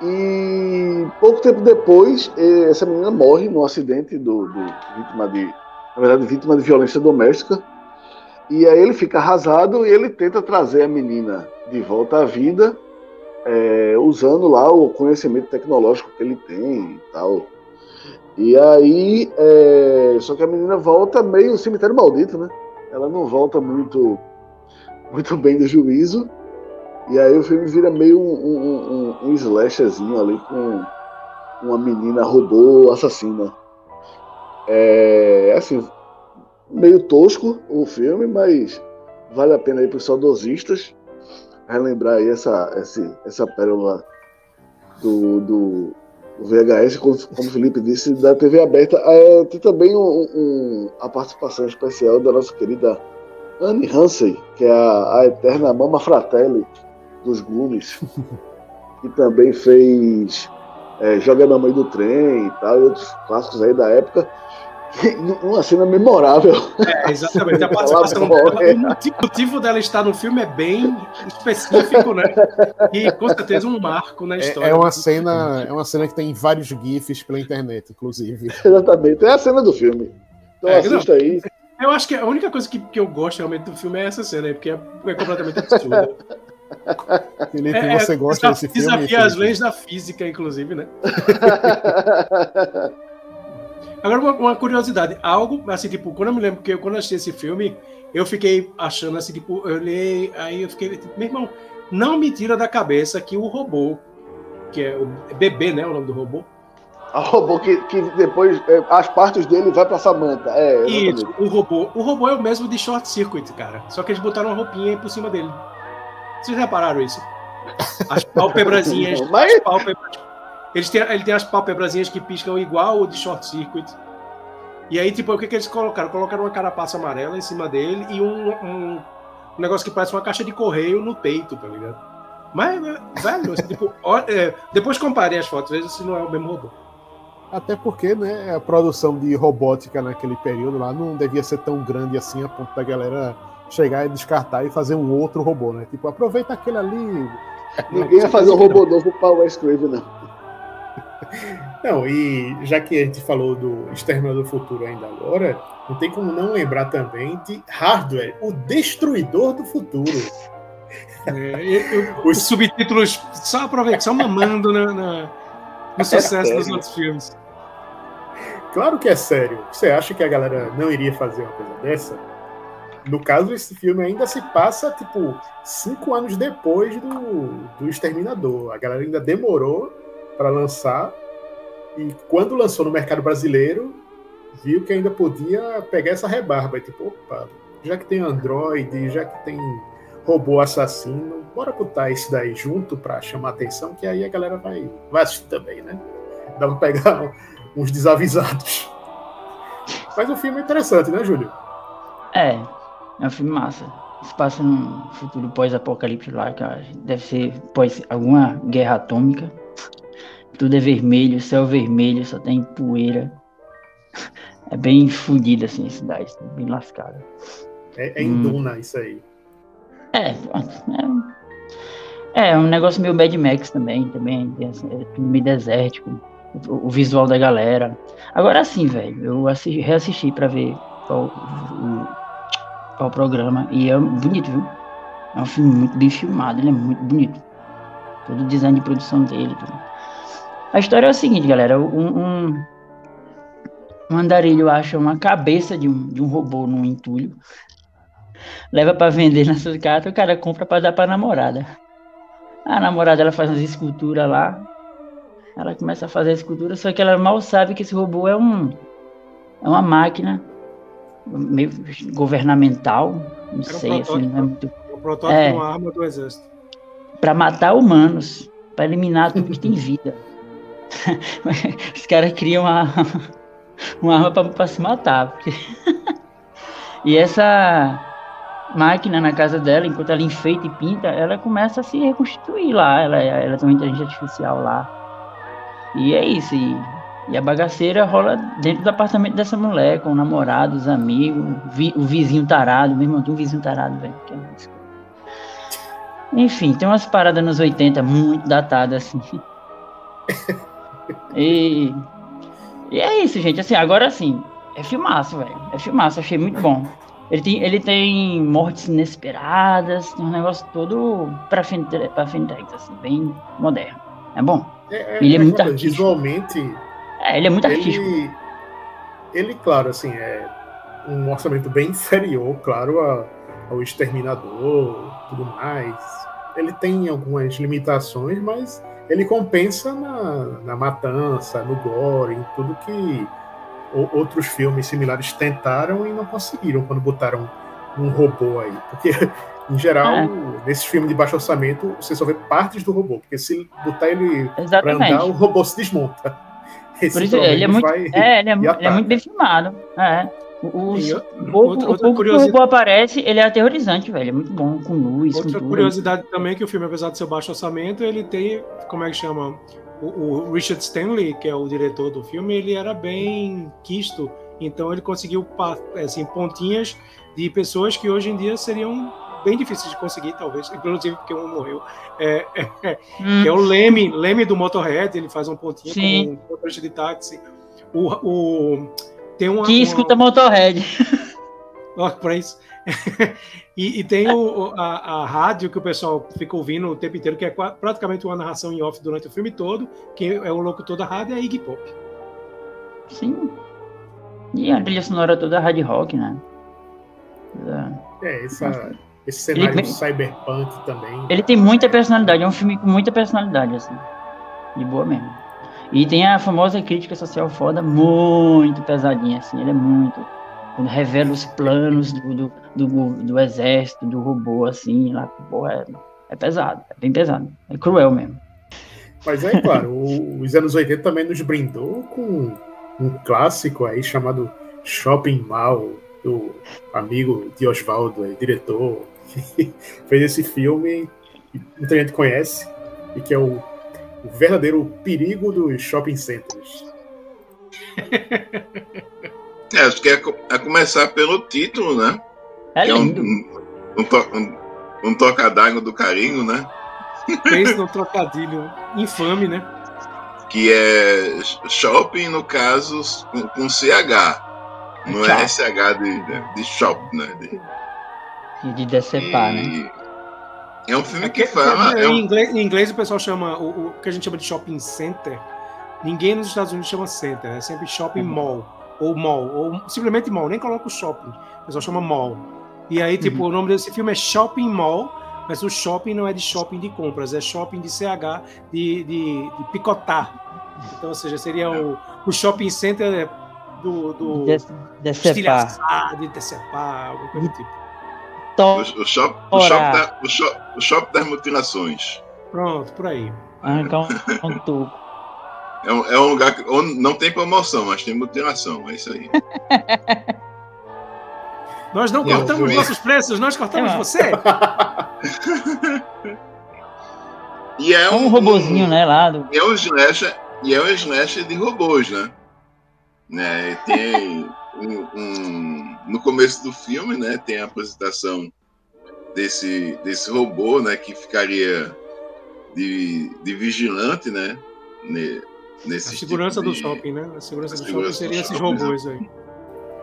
e pouco tempo depois, essa menina morre num acidente do, do, vítima de, na verdade, vítima de violência doméstica. E aí ele fica arrasado e ele tenta trazer a menina de volta à vida, é, usando lá o conhecimento tecnológico que ele tem e tal. E aí, é, só que a menina volta meio cemitério maldito, né? Ela não volta muito, muito bem do juízo. E aí o filme vira meio um, um, um, um slasherzinho ali com uma menina robô assassina. É assim, meio tosco o filme, mas vale a pena aí para os saudosistas relembrar aí essa, essa, essa pérola do, do VHS, como, como o Felipe disse, da TV aberta. É, tem também um, um, a participação especial da nossa querida Anne Hansey, que é a, a eterna Mama Fratelli, dos Goonies, que também fez é, Joga na Mãe do Trem e tal, e outros clássicos aí da época. Uma cena memorável. É, exatamente. A participação dela, o motivo dela estar no filme é bem específico, né? E com certeza um marco na história. É, é uma cena, é uma cena que tem vários GIFs pela internet, inclusive. Exatamente, é a cena do filme. Então é, assista não, aí. Eu acho que a única coisa que, que eu gosto realmente do filme é essa cena aí, porque é, é completamente absurda. Felipe, é, você gosta desse filme? Desafia as leis da física, inclusive, né? Agora, uma, uma, curiosidade. Algo, assim, tipo, quando eu me lembro que eu, quando eu assisti esse filme, eu fiquei achando assim, tipo, eu olhei, aí eu fiquei, tipo, meu irmão, não me tira da cabeça que o robô, que é o bebê, né, o nome do robô. O robô que, que depois, é, as partes dele vai pra Samantha. É, Isso, o robô. O robô é o mesmo de Short Circuit, cara. Só que eles botaram uma roupinha por cima dele. Vocês repararam isso? As pálpebrazinhas. Mas... As pálpebras, eles têm, ele tem as pálpebrazinhas que piscam igual o de short circuit. E aí, tipo, o que, que eles colocaram? Colocaram uma carapaça amarela em cima dele e um, um, um negócio que parece uma caixa de correio no peito, tá ligado? Mas, né, velho, assim, tipo, ó, é, depois comparem as fotos, veja se não é o mesmo robô. Até porque, né, a produção de robótica naquele período lá não devia ser tão grande assim a ponto da galera chegar e descartar e fazer um outro robô, né? Tipo, aproveita aquele ali. Ninguém ia fazer um robô novo para o Wes Craven, não. Não, e já que a gente falou do Exterminador do Futuro ainda agora, não tem como não lembrar também de Hardware, o Destruidor do Futuro. É, eu, Os subtítulos só aproveitando, só mamando na, na, no sucesso dos outros filmes. Claro que é sério. Você acha que a galera não iria fazer uma coisa dessa? No caso, esse filme ainda se passa, tipo, cinco anos depois do, do Exterminador. A galera ainda demorou para lançar. E quando lançou no mercado brasileiro, viu que ainda podia pegar essa rebarba. E tipo, opa, já que tem Android, já que tem robô assassino, bora botar isso daí junto para chamar atenção, que aí a galera vai, vai assistir também, né? Dá pra pegar uns desavisados. Mas o filme é interessante, né, Júlio? É, é um filme massa. Se passa num futuro pós-apocalipse lá, que deve ser pós alguma guerra atômica. Tudo é vermelho, céu vermelho, só tem poeira. É bem fodida assim a cidade, bem lascada. É, é em hum. Duna isso aí. É, é, é um negócio meio Mad Max também, também é tudo meio desértico. O, o visual da galera. Agora sim, velho, eu assisti, reassisti pra ver qual, o, programa. E é bonito, viu? É um filme muito bem filmado, ele é muito bonito. Todo o design de produção dele. Tudo. A história é o seguinte, galera. Um, um, um andarilho acha uma cabeça de um, de um robô num entulho. Leva para vender na sua casa, o cara compra para dar para namorada. A namorada ela faz umas esculturas lá. Ela começa a fazer a escultura, só que ela mal sabe que esse robô é um é uma máquina meio governamental, não Era sei, um assim, não é muito. Um protótipo é, uma arma do exército. Para matar humanos, para eliminar tudo que tem vida. Os caras criam uma, uma arma para se matar. Porque... e essa máquina na casa dela, enquanto ela enfeita e pinta, ela começa a se reconstituir lá. Ela, ela tem uma inteligência artificial lá. E é isso. E, e a bagaceira rola dentro do apartamento dessa mulher, com o namorado, os amigos, vi, o vizinho tarado. Meu irmão, tem um vizinho tarado, velho. É. Enfim, tem umas paradas nos 80 muito datadas, assim. e, e é isso, gente. Assim, agora assim, é filmaço, velho. É filmaço, achei muito bom. Ele tem, ele tem mortes inesperadas, tem um negócio todo pra, pra fintechs, assim, bem moderno. É bom. É, é, ele é, é muito artístico. Visualmente. É, ele é muito artístico. Ele, ele, claro, assim, é um orçamento bem inferior, claro, a, ao Exterminador tudo mais. Ele tem algumas limitações, mas ele compensa na, na matança, no gore, em tudo que outros filmes similares tentaram e não conseguiram quando botaram um robô aí. Porque, em geral, é. nesses filmes de baixo orçamento, você só vê partes do robô. Porque se botar ele para andar, o robô se desmonta. Esse Por isso, ele é muito, é, ele é, ele é muito bem filmado. É. Os, o outra, outra que o robô aparece, ele é aterrorizante, velho. É muito bom, com luz. Outra com curiosidade também é que o filme, apesar de ser baixo orçamento, ele tem, como é que chama? O, o, Richard Stanley, que é o diretor do filme, ele era bem quisto. Então ele conseguiu assim, pontinhas de pessoas que hoje em dia seriam bem difíceis de conseguir, talvez, inclusive porque um morreu. É, é, é hum. Que é o Leme, Leme do Motorhead, ele faz um pontinho Sim. com um motorista de táxi. O, o tem uma, que escuta uma... Motorhead. Ó, para isso. e, e, tem o, a, a, rádio que o pessoal fica ouvindo o tempo inteiro, que é praticamente uma narração em off durante o filme todo, que é o locutor da rádio, é Iggy Pop. Sim. E a trilha sonora toda hard rock, né? É, essa, esse cenário ele, cyberpunk também. Ele tem muita personalidade, é um filme com muita personalidade, assim. De boa mesmo. E tem a famosa crítica social foda, muito pesadinha, assim, ele é muito. Quando revela os planos do, do, do, do exército, do robô, assim, lá, porra, é, é, pesado, é bem pesado. É cruel mesmo. Mas é claro, o, os anos 80 também nos brindou com um clássico aí chamado Shopping Mall, do amigo de Oswaldo, diretor, que fez esse filme que muita gente conhece, e que é o o verdadeiro perigo dos shopping centers. É, acho que é a começar pelo título, né? É. É um, um, um, um, toca do carinho, né? Fez no trocadilho infame, né? Que é shopping, no caso, com, com CH. Não é SH de, de, shop, né? De, de decepar, e... né? É um filme é que, que fala. É, é um... em, inglês, em, inglês, o pessoal chama o, o, que a gente chama de shopping center. Ninguém nos Estados Unidos chama center, é sempre shopping uhum. mall. Ou mall, ou simplesmente mall, nem coloca o shopping. O pessoal chama mall. E aí, tipo, uhum. o nome desse filme é Shopping Mall, mas o shopping não é de shopping de compras, é shopping de CH, de, de, de picotar. Então, ou seja, seria o, o shopping center do. do de, decepar. De decepar, alguma coisa do tipo. O, o, shop, o, shop da, o, shop, o shop das mutilações. Pronto, por aí. Arrancar um, um tubo. É um, é um lugar que onde não tem promoção, mas tem mutilação. É isso aí. nós não cortamos nossos preços, nós cortamos é. você. e é um, um robozinho, um, né? Lá do... E é um slash, e é um slash de robôs, né? né? Tem um, um, no começo do filme, né, tem a apresentação desse, desse robô, né, que ficaria de, de vigilante, né, nesse a segurança tipo de... do shopping, né? A segurança a do segurança shopping seria esses shopping, robôs aí.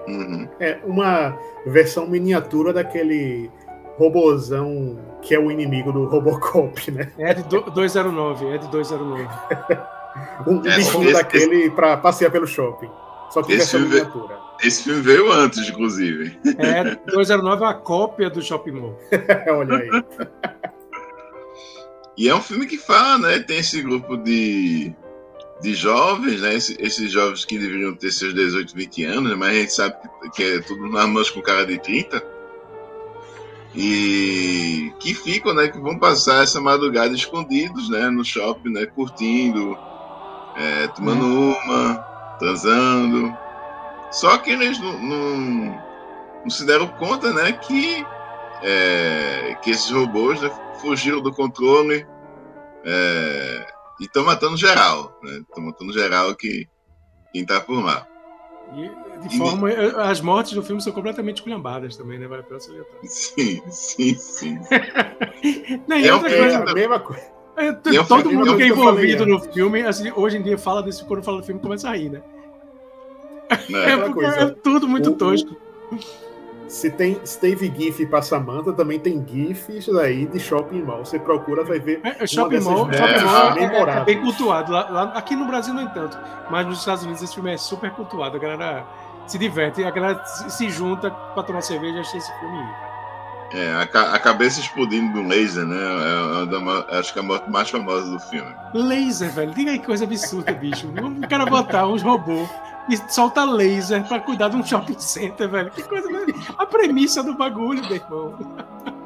Uhum. É uma versão miniatura daquele robozão que é o inimigo do Robocop, né? É de 209, é de 209. um é, bichinho daquele esse... para passear pelo shopping. Só que esse filme, miniatura. Esse filme veio antes, inclusive. É, 209 é uma cópia do Shopping Mall. Olha aí. E é um filme que fala, né? Tem esse grupo de, de jovens, né? Esse, esses jovens que deveriam ter seus 18, 20 anos, né? mas a gente sabe que, que é tudo nas mãos com cara de 30. E que ficam, né? Que vão passar essa madrugada escondidos, né? No shopping, né? Curtindo, é, tomando hum. uma transando. Só que eles não, não, não, se deram conta, né, que é, que esses robôs né, fugiram do controle é, e estão matando geral. Estão né? matando geral que quem tá por lá. E, de forma, as mortes do filme são completamente culhambadas também, né? Vale a pena salientar. Sim, sim, sim. Não, é, outra coisa, a mesma coisa. É, todo mundo que é envolvido no filme, assim, hoje em dia fala desse, quando fala do filme, começa a rir, né? É, é porque coisa, é tudo muito o, tosco. Se tem, se teve GIF pra Samantha, também tem GIFs aí de Shopping Mall. Você procura, vai ver. É, shopping, mall, shopping Mall é, é, bem cultuado. Lá, lá, aqui no Brasil, nem tanto. Mas nos Estados Unidos, esse filme é super cultuado. A galera se diverte. A galera se junta pra tomar cerveja e achar esse filme É, a, a, cabeça explodindo do laser, né? É, é, acho que é a morte mais famosa do filme. Laser, velho. Diga aí que coisa absurda, bicho. O cara botar uns robôs e solta laser pra cuidar de um shopping center, velho. Que coisa. A premissa do bagulho, meu irmão.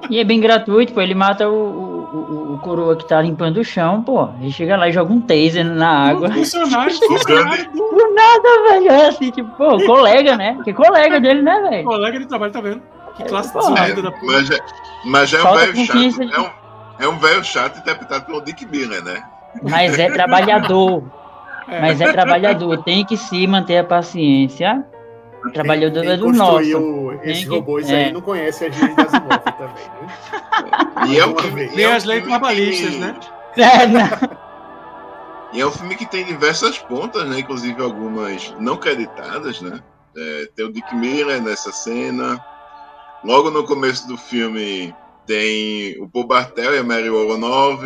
E é bem gratuito, pô. Ele mata o, o, o, coroa que tá limpando o chão, pô. Ele chega lá e joga um taser na água. Um funcionário, funcionário do... Por nada, velho. É assim, tipo, pô, colega, né? Que colega dele, né, velho? Colega de trabalho, tá vendo? Que classe é, da puta. Mas, é, mas é um velho chato. De... É um, é um velho chato interpretado pelo Dick Miller, né? Mas é trabalhador. É. Mas é trabalhador, tem que se manter a paciência. Trabalhador é do nosso. Esses que... robôs é. aí não conhecem as leis das também, né? E é um filme, tem as leis trabalhistas, né? É, não. E é um filme que tem diversas pontas, né? Inclusive algumas não creditadas, né? É, tem o Dick Miller nessa cena. Logo no começo do filme tem o Paul Bartel e a Mary Woronov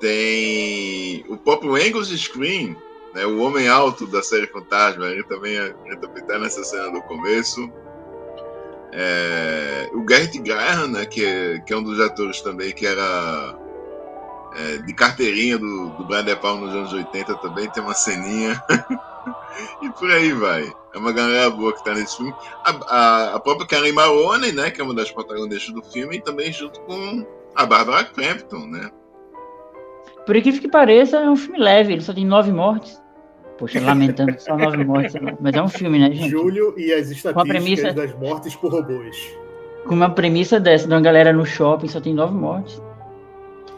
tem o próprio Angus Screen, né, o homem alto da série Fantasma, ele também é interpretado nessa cena do começo. É, o Garrett Graham, né, que, é, que é um dos atores também que era é, de carteirinha do, do Brian De Palma nos anos 80 também, tem uma ceninha. e por aí vai. É uma galera boa que está nesse filme. A, a, a, própria Karen Marone, né, que é uma das protagonistas do filme, e também junto com a Barbara Crampton, né? Por incrível que pareça, é um filme leve, ele só tem nove mortes. Poxa, lamentando só nove mortes. Mas é um filme, né, gente? Júlio e as estatísticas premissa... das mortes por robôs. Com uma premissa dessa, de uma galera no shopping, só tem nove mortes.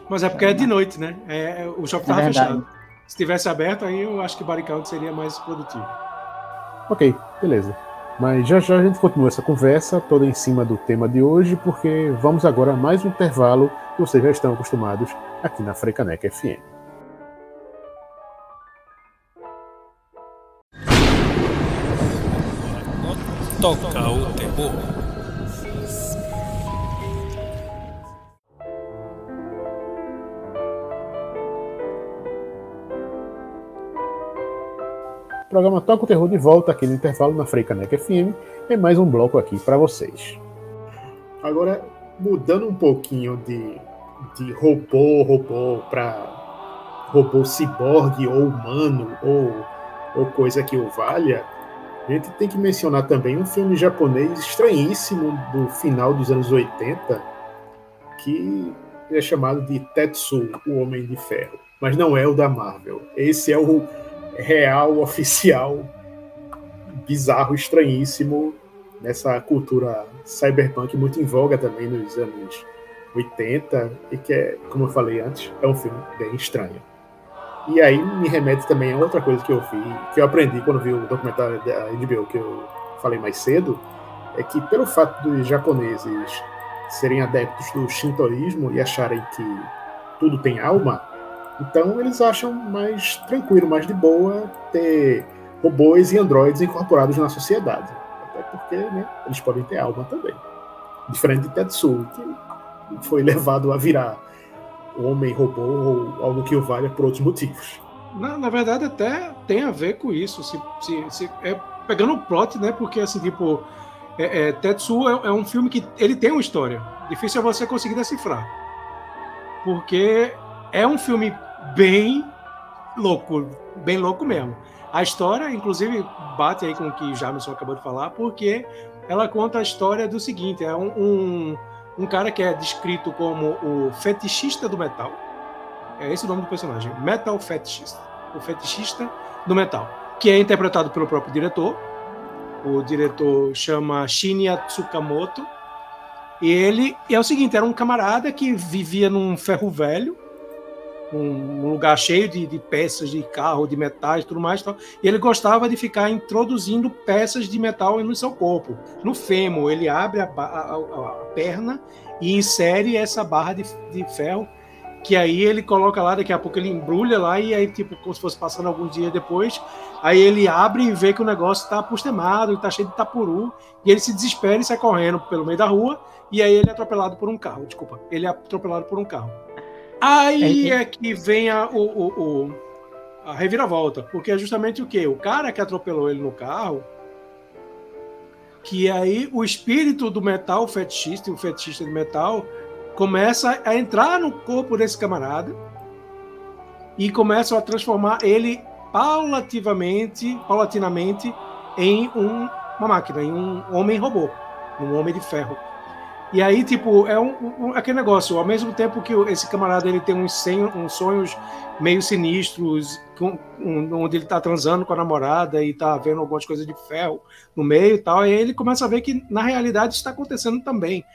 Mas é porque é de noite, né? É, é o shopping estava é fechado. Se tivesse aberto, aí eu acho que o body count seria mais produtivo. Ok, beleza. Mas já já a gente continua essa conversa toda em cima do tema de hoje, porque vamos agora a mais um intervalo que vocês já estão acostumados aqui na Freicaneca FM. Toca o terror. O programa Toca o Terror de volta aqui no intervalo na Freicaneca FM. É mais um bloco aqui para vocês. Agora, mudando um pouquinho de, de robô, robô para robô ciborgue ou humano ou, ou coisa que o valha, a gente tem que mencionar também um filme japonês estranhíssimo do final dos anos 80 que é chamado de Tetsu, o Homem de Ferro. Mas não é o da Marvel. Esse é o real, oficial, bizarro, estranhíssimo, nessa cultura cyberpunk muito em voga também nos anos 80, e que é, como eu falei antes, é um filme bem estranho. E aí me remete também a outra coisa que eu vi, que eu aprendi quando vi o documentário da HBO que eu falei mais cedo, é que pelo fato dos japoneses serem adeptos do shintoísmo e acharem que tudo tem alma, então eles acham mais tranquilo, mais de boa ter robôs e androides incorporados na sociedade. Até porque né, eles podem ter alma também. Diferente de Tetsu, que foi levado a virar homem-robô ou algo que o valha por outros motivos. Na, na, verdade, até tem a ver com isso. Se, se, se é, pegando o plot, né? Porque, assim, tipo, é, é, Tetsu é, é, um filme que ele tem uma história. Difícil é você conseguir decifrar. Porque é um filme bem louco, bem louco mesmo. A história, inclusive, bate aí com o que o Jamison acabou de falar, porque ela conta a história do seguinte: é um, um, um cara que é descrito como o fetichista do metal. É esse o nome do personagem, Metal Fetichista. O fetichista do metal. Que é interpretado pelo próprio diretor. O diretor chama Shinya Tsukamoto. E ele é o seguinte, era um camarada que vivia num ferro velho, um lugar cheio de, de, peças de carro, de metais tudo mais. Tal. E ele gostava de ficar introduzindo peças de metal no seu corpo. No fêmur, ele abre a, a, a perna e insere essa barra de, de, ferro, que aí ele coloca lá, daqui a pouco ele embrulha lá, e aí, tipo, como se fosse passando alguns dias depois, aí ele abre e vê que o negócio está apostemado, está cheio de tapuru, e ele se desespera e sai correndo pelo meio da rua, e aí ele é atropelado por um carro, desculpa, ele é atropelado por um carro. Aí é, é que vem a, o, o, o, a reviravolta, porque é justamente o que? O cara que atropelou ele no carro, que aí o espírito do metal, o fetichista, o fetichista de metal, começa a entrar no corpo desse camarada e começa a transformar ele paulativamente, paulatinamente em um, uma máquina, em um homem robô, um homem de ferro. E aí, tipo, é um, um, aquele negócio, ao mesmo tempo que esse camarada ele tem uns, uns sonhos meio sinistros, com, um, onde ele tá transando com a namorada e tá vendo algumas coisas de ferro no meio e tal, e aí ele começa a ver que na realidade está acontecendo também.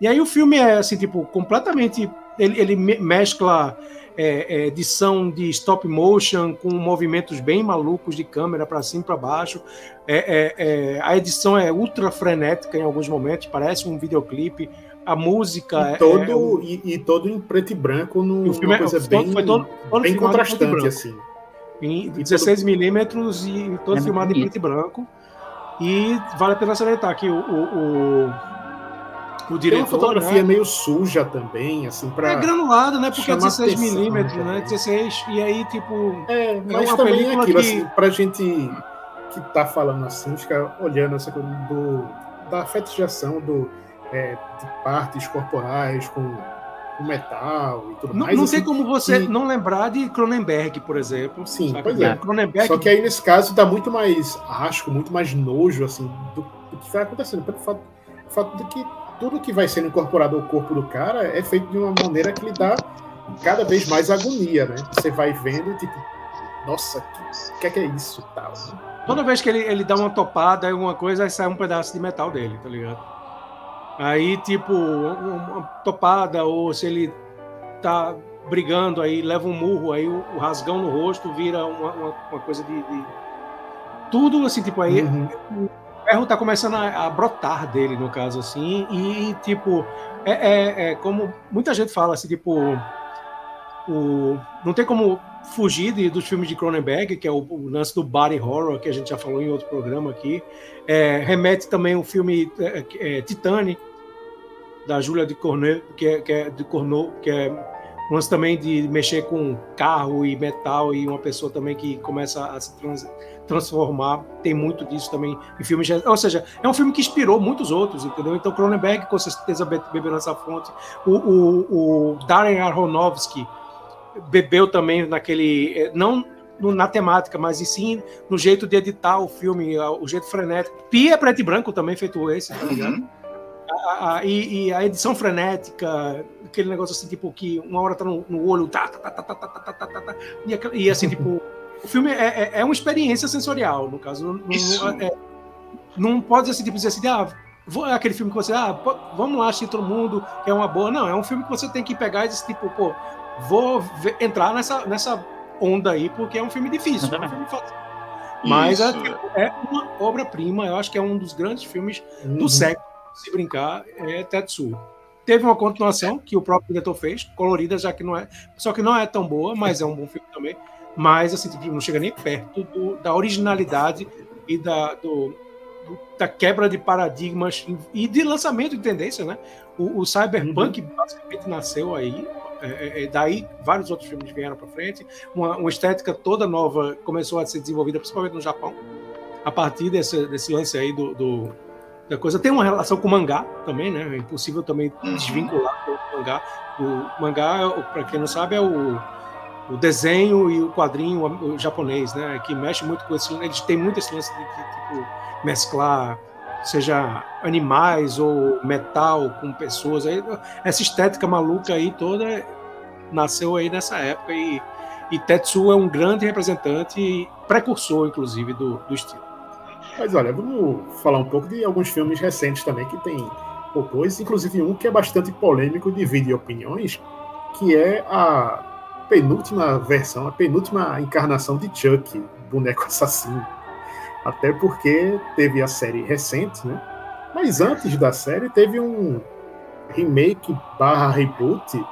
E aí o filme é, assim, tipo, completamente. Ele, ele mescla é, é, edição de stop motion com movimentos bem malucos de câmera para cima e para baixo. É, é, é, a edição é ultra frenética em alguns momentos, parece um videoclipe. A música e todo, e, e, todo em preto e branco, no, filme coisa bem, foi todo, todo bem contrastante, assim. Em 16 milímetros e todo filmado em preto e branco. E vale a pena salientar que o, o, o o diretor, Tem uma fotografia né? meio suja também, assim, para É granulado, né? Porque é 16 milímetros, né? 16, e aí, tipo. É, é mas é também é aquilo, que... assim, pra gente que tá falando assim, ficar olhando essa coisa do, da fetichização do, é, de partes corporais com, metal e tudo não, mais. Não assim, tem como você não lembrar de Cronenberg, por exemplo. Sim, sabe? pois é. Cronenberg... Só que aí, nesse caso, dá muito mais asco, muito mais nojo, assim, do, do que está acontecendo. Pelo fato, fato de que tudo que vai sendo incorporado ao corpo do cara é feito de uma maneira que lhe dá cada vez mais agonia, né? Você vai vendo, tipo, nossa, o que, é que é isso? Tal? Toda vez que ele, ele dá uma topada em alguma coisa, aí sai um pedaço de metal dele, tá ligado? Aí, tipo, uma topada, ou se ele tá brigando, aí leva um murro, aí o, o rasgão no rosto vira uma, uma, uma coisa de, de, Tudo assim, tipo, aí uhum ferro tá começando a, a, brotar dele, no caso, assim, e, tipo, é, é, é, como muita gente fala, assim, tipo, o, não tem como fugir de, dos filmes de Cronenberg, que é o, o, lance do body horror, que a gente já falou em outro programa aqui, é, remete também o filme é, é, Titane, da Julia de Corneau, que é, que é de Corneau, que é um lance também de mexer com carro e metal e uma pessoa também que começa a se trans, transformar. Tem muito disso também em filmes. Ou seja, é um filme que inspirou muitos outros, entendeu? Então, Cronenberg com certeza bebeu nessa fonte. O, o, o Darren Aronofsky bebeu também naquele. Eh, não na temática, mas sim no jeito de editar o filme, o jeito frenético. Pia é preto e branco também, feito esse, tá ligado? Uhum. A, a, e, e, a edição frenética, aquele negócio assim, tipo, que uma hora tá no, no olho, tá, tá, tá, tá, tá, tá, tá, tá, tá, e, e assim, tipo, o filme é, é, é, uma experiência sensorial, no caso. Não, não, é, não pode ser assim, tipo, dizer assim, ah, vou, é aquele filme que você, ah, pô, vamos lá assistir todo mundo, que é uma boa. Não, é um filme que você tem que pegar e dizer, tipo, pô, vou ver, entrar nessa, nessa onda aí, porque é um filme difícil, é um filme fácil. Mas é, é, uma obra-prima, eu acho que é um dos grandes filmes uhum. do século, se brincar, é Tetsu. Teve uma continuação que o próprio diretor fez, colorida, já que não é, só que não é tão boa, mas é um bom filme também mas assim, tipo, não chega nem perto do, da originalidade e da, do, do, da quebra de paradigmas e de lançamento de tendência, né? O, o Cyberpunk uhum. basicamente nasceu aí, é, é, é daí vários outros filmes vieram para frente, uma, uma, estética toda nova começou a ser desenvolvida, principalmente no Japão, a partir desse, desse lance aí do, do da coisa. Tem uma relação com o mangá também, né? É impossível também desvincular o mangá. O mangá, para quem não sabe, é o o desenho e o quadrinho o japonês, né? Que mexe muito com esse. Eles têm muito esse lance de, tipo, mesclar, seja animais ou metal com pessoas. Aí, essa estética maluca aí toda nasceu aí nessa época e, e Tetsu é um grande representante, precursor, inclusive, do, do estilo. Mas olha, vamos falar um pouco de alguns filmes recentes também que tem robôs, inclusive um que é bastante polêmico, divide opiniões, que é a penúltima versão, a penúltima encarnação de Chuck, boneco assassino. Até porque teve a série recente, né? Mas antes da série teve um remake barra reboot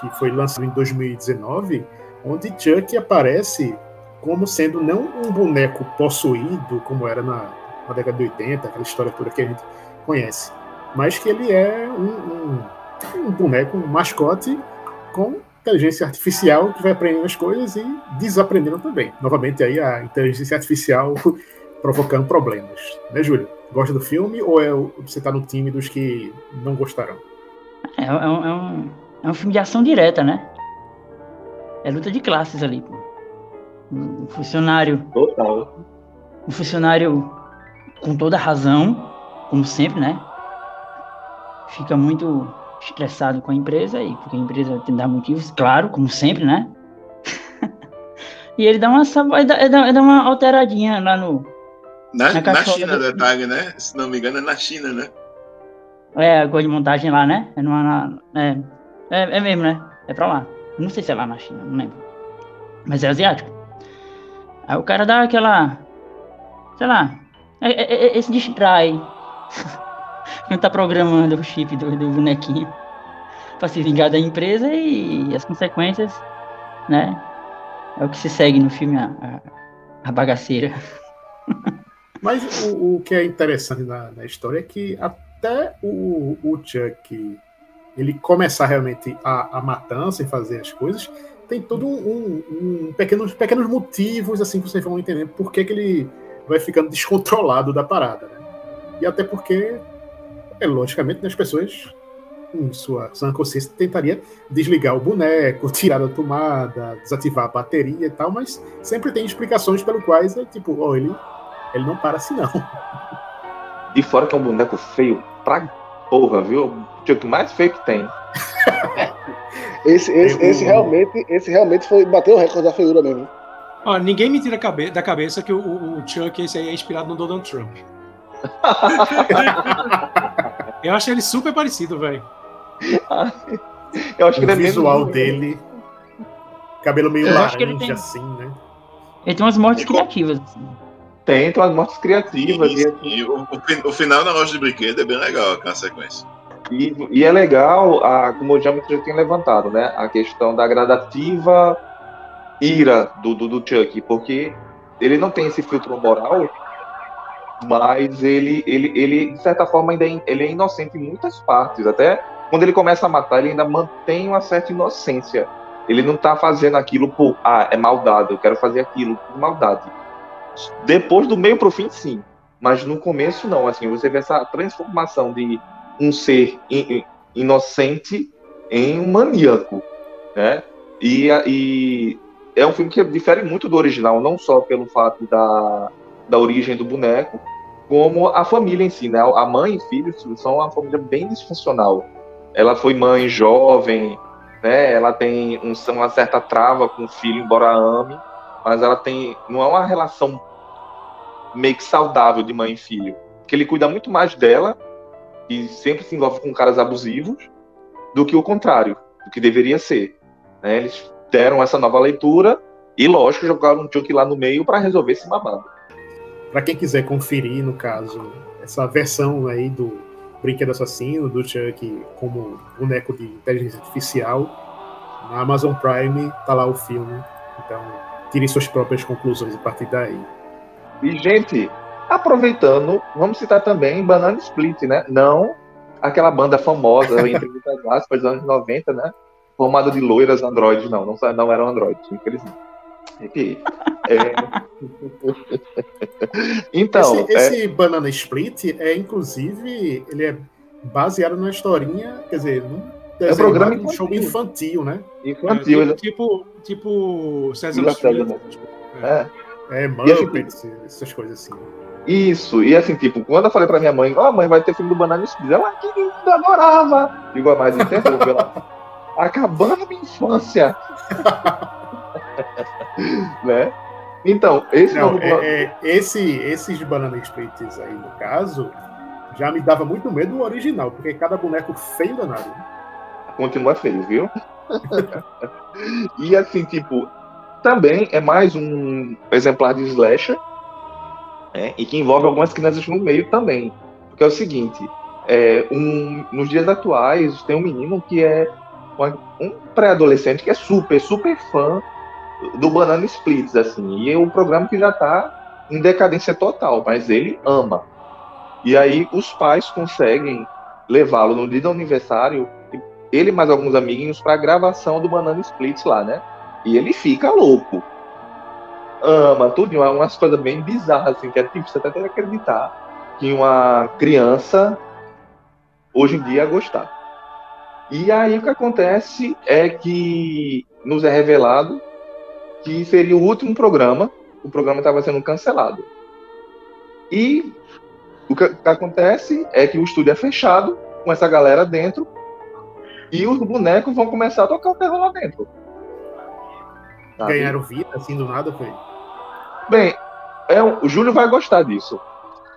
que foi lançado em 2019, onde Chuck aparece como sendo não um boneco possuído, como era na, na década de 80, aquela história toda que a gente conhece, mas que ele é um, um, um boneco, um mascote com inteligência artificial que vai aprendendo as coisas e desaprendendo também. Novamente aí a inteligência artificial provocando problemas. Né, Júlio? Gosta do filme ou é, você está no time dos que não gostaram? É, é, um, é, um, é um filme de ação direta, né? É luta de classes ali, pô. Um funcionário. Total. Um funcionário com toda razão, como sempre, né? Fica muito estressado com a empresa, e porque a empresa tem dar motivos, claro, como sempre, né? e ele dá uma, ele dá, ele dá uma alteradinha lá no. Na, na, na China, do... detalhe, né? Se não me engano, é na China, né? É, a coisa de montagem lá, né? É, numa, é, é, é mesmo, né? É pra lá. Não sei se é lá na China, não lembro. Mas é asiático. Aí o cara dá aquela. Sei lá. É, é, é, esse distrai. Quem tá programando o chip do, do bonequinho para se vingar da empresa e, e, as consequências, né? É o que se segue no filme a, a, a bagaceira. Mas o, o, que é interessante na, na, história é que até o, o Chuck ele começar realmente a, a matança e fazer as coisas, tem todo um, um, um, pequenos, pequenos motivos assim que vocês vão entender por que, que ele vai ficando descontrolado da parada. Né? E até porque é, logicamente, né, as pessoas, em sua sã consciência, tentaria desligar o boneco, tirar da tomada, desativar a bateria e tal, mas sempre tem explicações pelo quais é tipo, oh, ele, ele não para assim não. E fora que é um boneco feio pra porra, viu? O que mais feio que tem. esse, esse, esse, realmente, esse realmente foi bateu o recorde da feiura mesmo. Ó, ninguém me tira da cabeça que o, o Chuck esse aí é inspirado no Donald Trump. Eu acho ele super parecido, velho. Eu acho que o ele é visual mesmo... dele. Cabelo meio laranja, tem... assim, né? Ele tem umas mortes criativas, assim. Tem, tem umas mortes criativas. E, e, o, o, o, final da loja de brinquedo é bem legal, aquela sequência. E, e é legal, a, como o Diâmetro já tem levantado, né? A questão da gradativa ira do, do, do Chuck, porque ele não tem esse filtro moral mas ele, ele, ele de certa forma, ainda é, ele é inocente em muitas partes. Até quando ele começa a matar, ele ainda mantém uma certa inocência. Ele não está fazendo aquilo por, ah, é maldade, eu quero fazer aquilo por maldade. Depois do meio para o fim, sim. Mas no começo, não. Assim, você vê essa transformação de um ser in, inocente em um maníaco, né? E, e é um filme que difere muito do original, não só pelo fato da, da origem do boneco, como a família em si, né? A mãe e filho são uma família bem disfuncional. Ela foi mãe jovem, né? Ela tem um, uma certa trava com o filho, embora ame, mas ela tem não é uma relação meio que saudável de mãe e filho, que ele cuida muito mais dela e sempre se envolve com caras abusivos do que o contrário, do que deveria ser. Né? Eles deram essa nova leitura e, lógico, jogaram um Chuck lá no meio para resolver esse babado para quem quiser conferir, no caso, essa versão aí do Brinquedo Assassino, do Chuck como boneco de inteligência artificial, na Amazon Prime tá lá o filme. Então, tire suas próprias conclusões a partir daí. E, gente, aproveitando, vamos citar também Banana Split, né? Não aquela banda famosa, entre muitas aspas, dos anos 90, né? Formada de loiras androides, não, não, não eram androides, infelizmente. É... então, esse, esse é... Banana Split é inclusive ele é baseado na historinha, quer dizer, num é um programa um show infantil, né? Infantil, é, tipo, tipo César Street. Tipo, é. É, Muppets, assim, essas coisas assim. Isso, e assim, tipo, quando eu falei pra minha mãe, ó, oh, mãe, vai ter filme do Banana Split, ela, que lindo, adorava. A mais entendeu, acabando minha infância. né? Então, esse Não, é, é, esse, esses Banana Splits aí, no caso, já me dava muito medo o original, porque cada boneco feio danado. Continua feio, viu? e assim, tipo, também é mais um exemplar de slasher, né, e que envolve algumas crianças no meio também. Porque é o seguinte, é, um, nos dias atuais tem um menino que é uma, um pré-adolescente que é super, super fã do Banana Splits, assim, e é um programa que já está em decadência total, mas ele ama. E aí os pais conseguem levá-lo no dia do aniversário, ele mais alguns amiguinhos, para a gravação do Banana Splits lá, né? E ele fica louco. Ama tudo, é umas coisas bem bizarras, assim, que é tipo, você até tem que acreditar que uma criança hoje em dia ia gostar. E aí o que acontece é que nos é revelado que seria o último programa, o programa estava sendo cancelado. E o que, acontece é que o estúdio é fechado, com essa galera dentro, e os bonecos vão começar a tocar o terror lá dentro. Sabe? Ganharam vida assim do nada, foi? Bem, é, o Júlio vai gostar disso.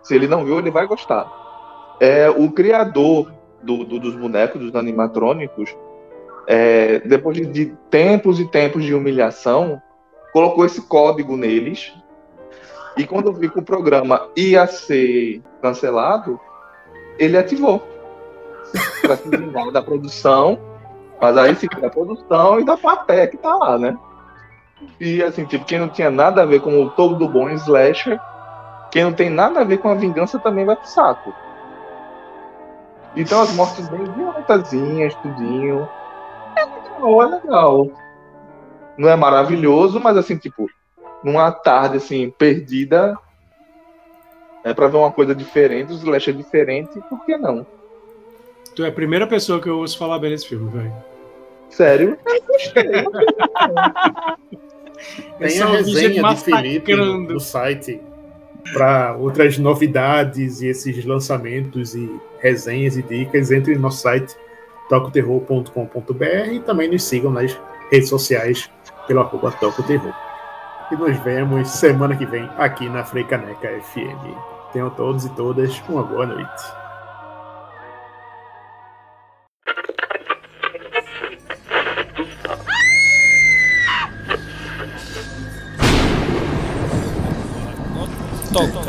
Se ele não viu, ele vai gostar. É, o criador do, do, dos bonecos, dos animatrônicos, é, depois de, de tempos e tempos de humilhação, colocou esse código neles. E quando viu que o programa ia ser cancelado, ele ativou. para se da produção, mas aí sim, da produção e da plateia que tá lá, né? E assim, tipo, quem não tinha nada a ver com o todo do bom slasher, quem não tem nada a ver com a vingança também vai pro saco. Então as mortes bem violentazinhas, tudinho. É legal, é legal não é maravilhoso, mas assim, tipo, numa tarde assim, perdida, é para ver uma coisa diferente, os slash é diferente, por que não? Tu é a primeira pessoa que eu ouço falar bem desse filme, velho. Sério? Tem a resenha de Felipe no site para outras novidades e esses lançamentos e resenhas e dicas entre no nosso site tocoterror.com.br e também nos sigam nas redes sociais pelo arroba Toco Terror. E nos vemos semana que vem aqui na Freicaneca FM. Tenham todos e todas uma boa noite. Toca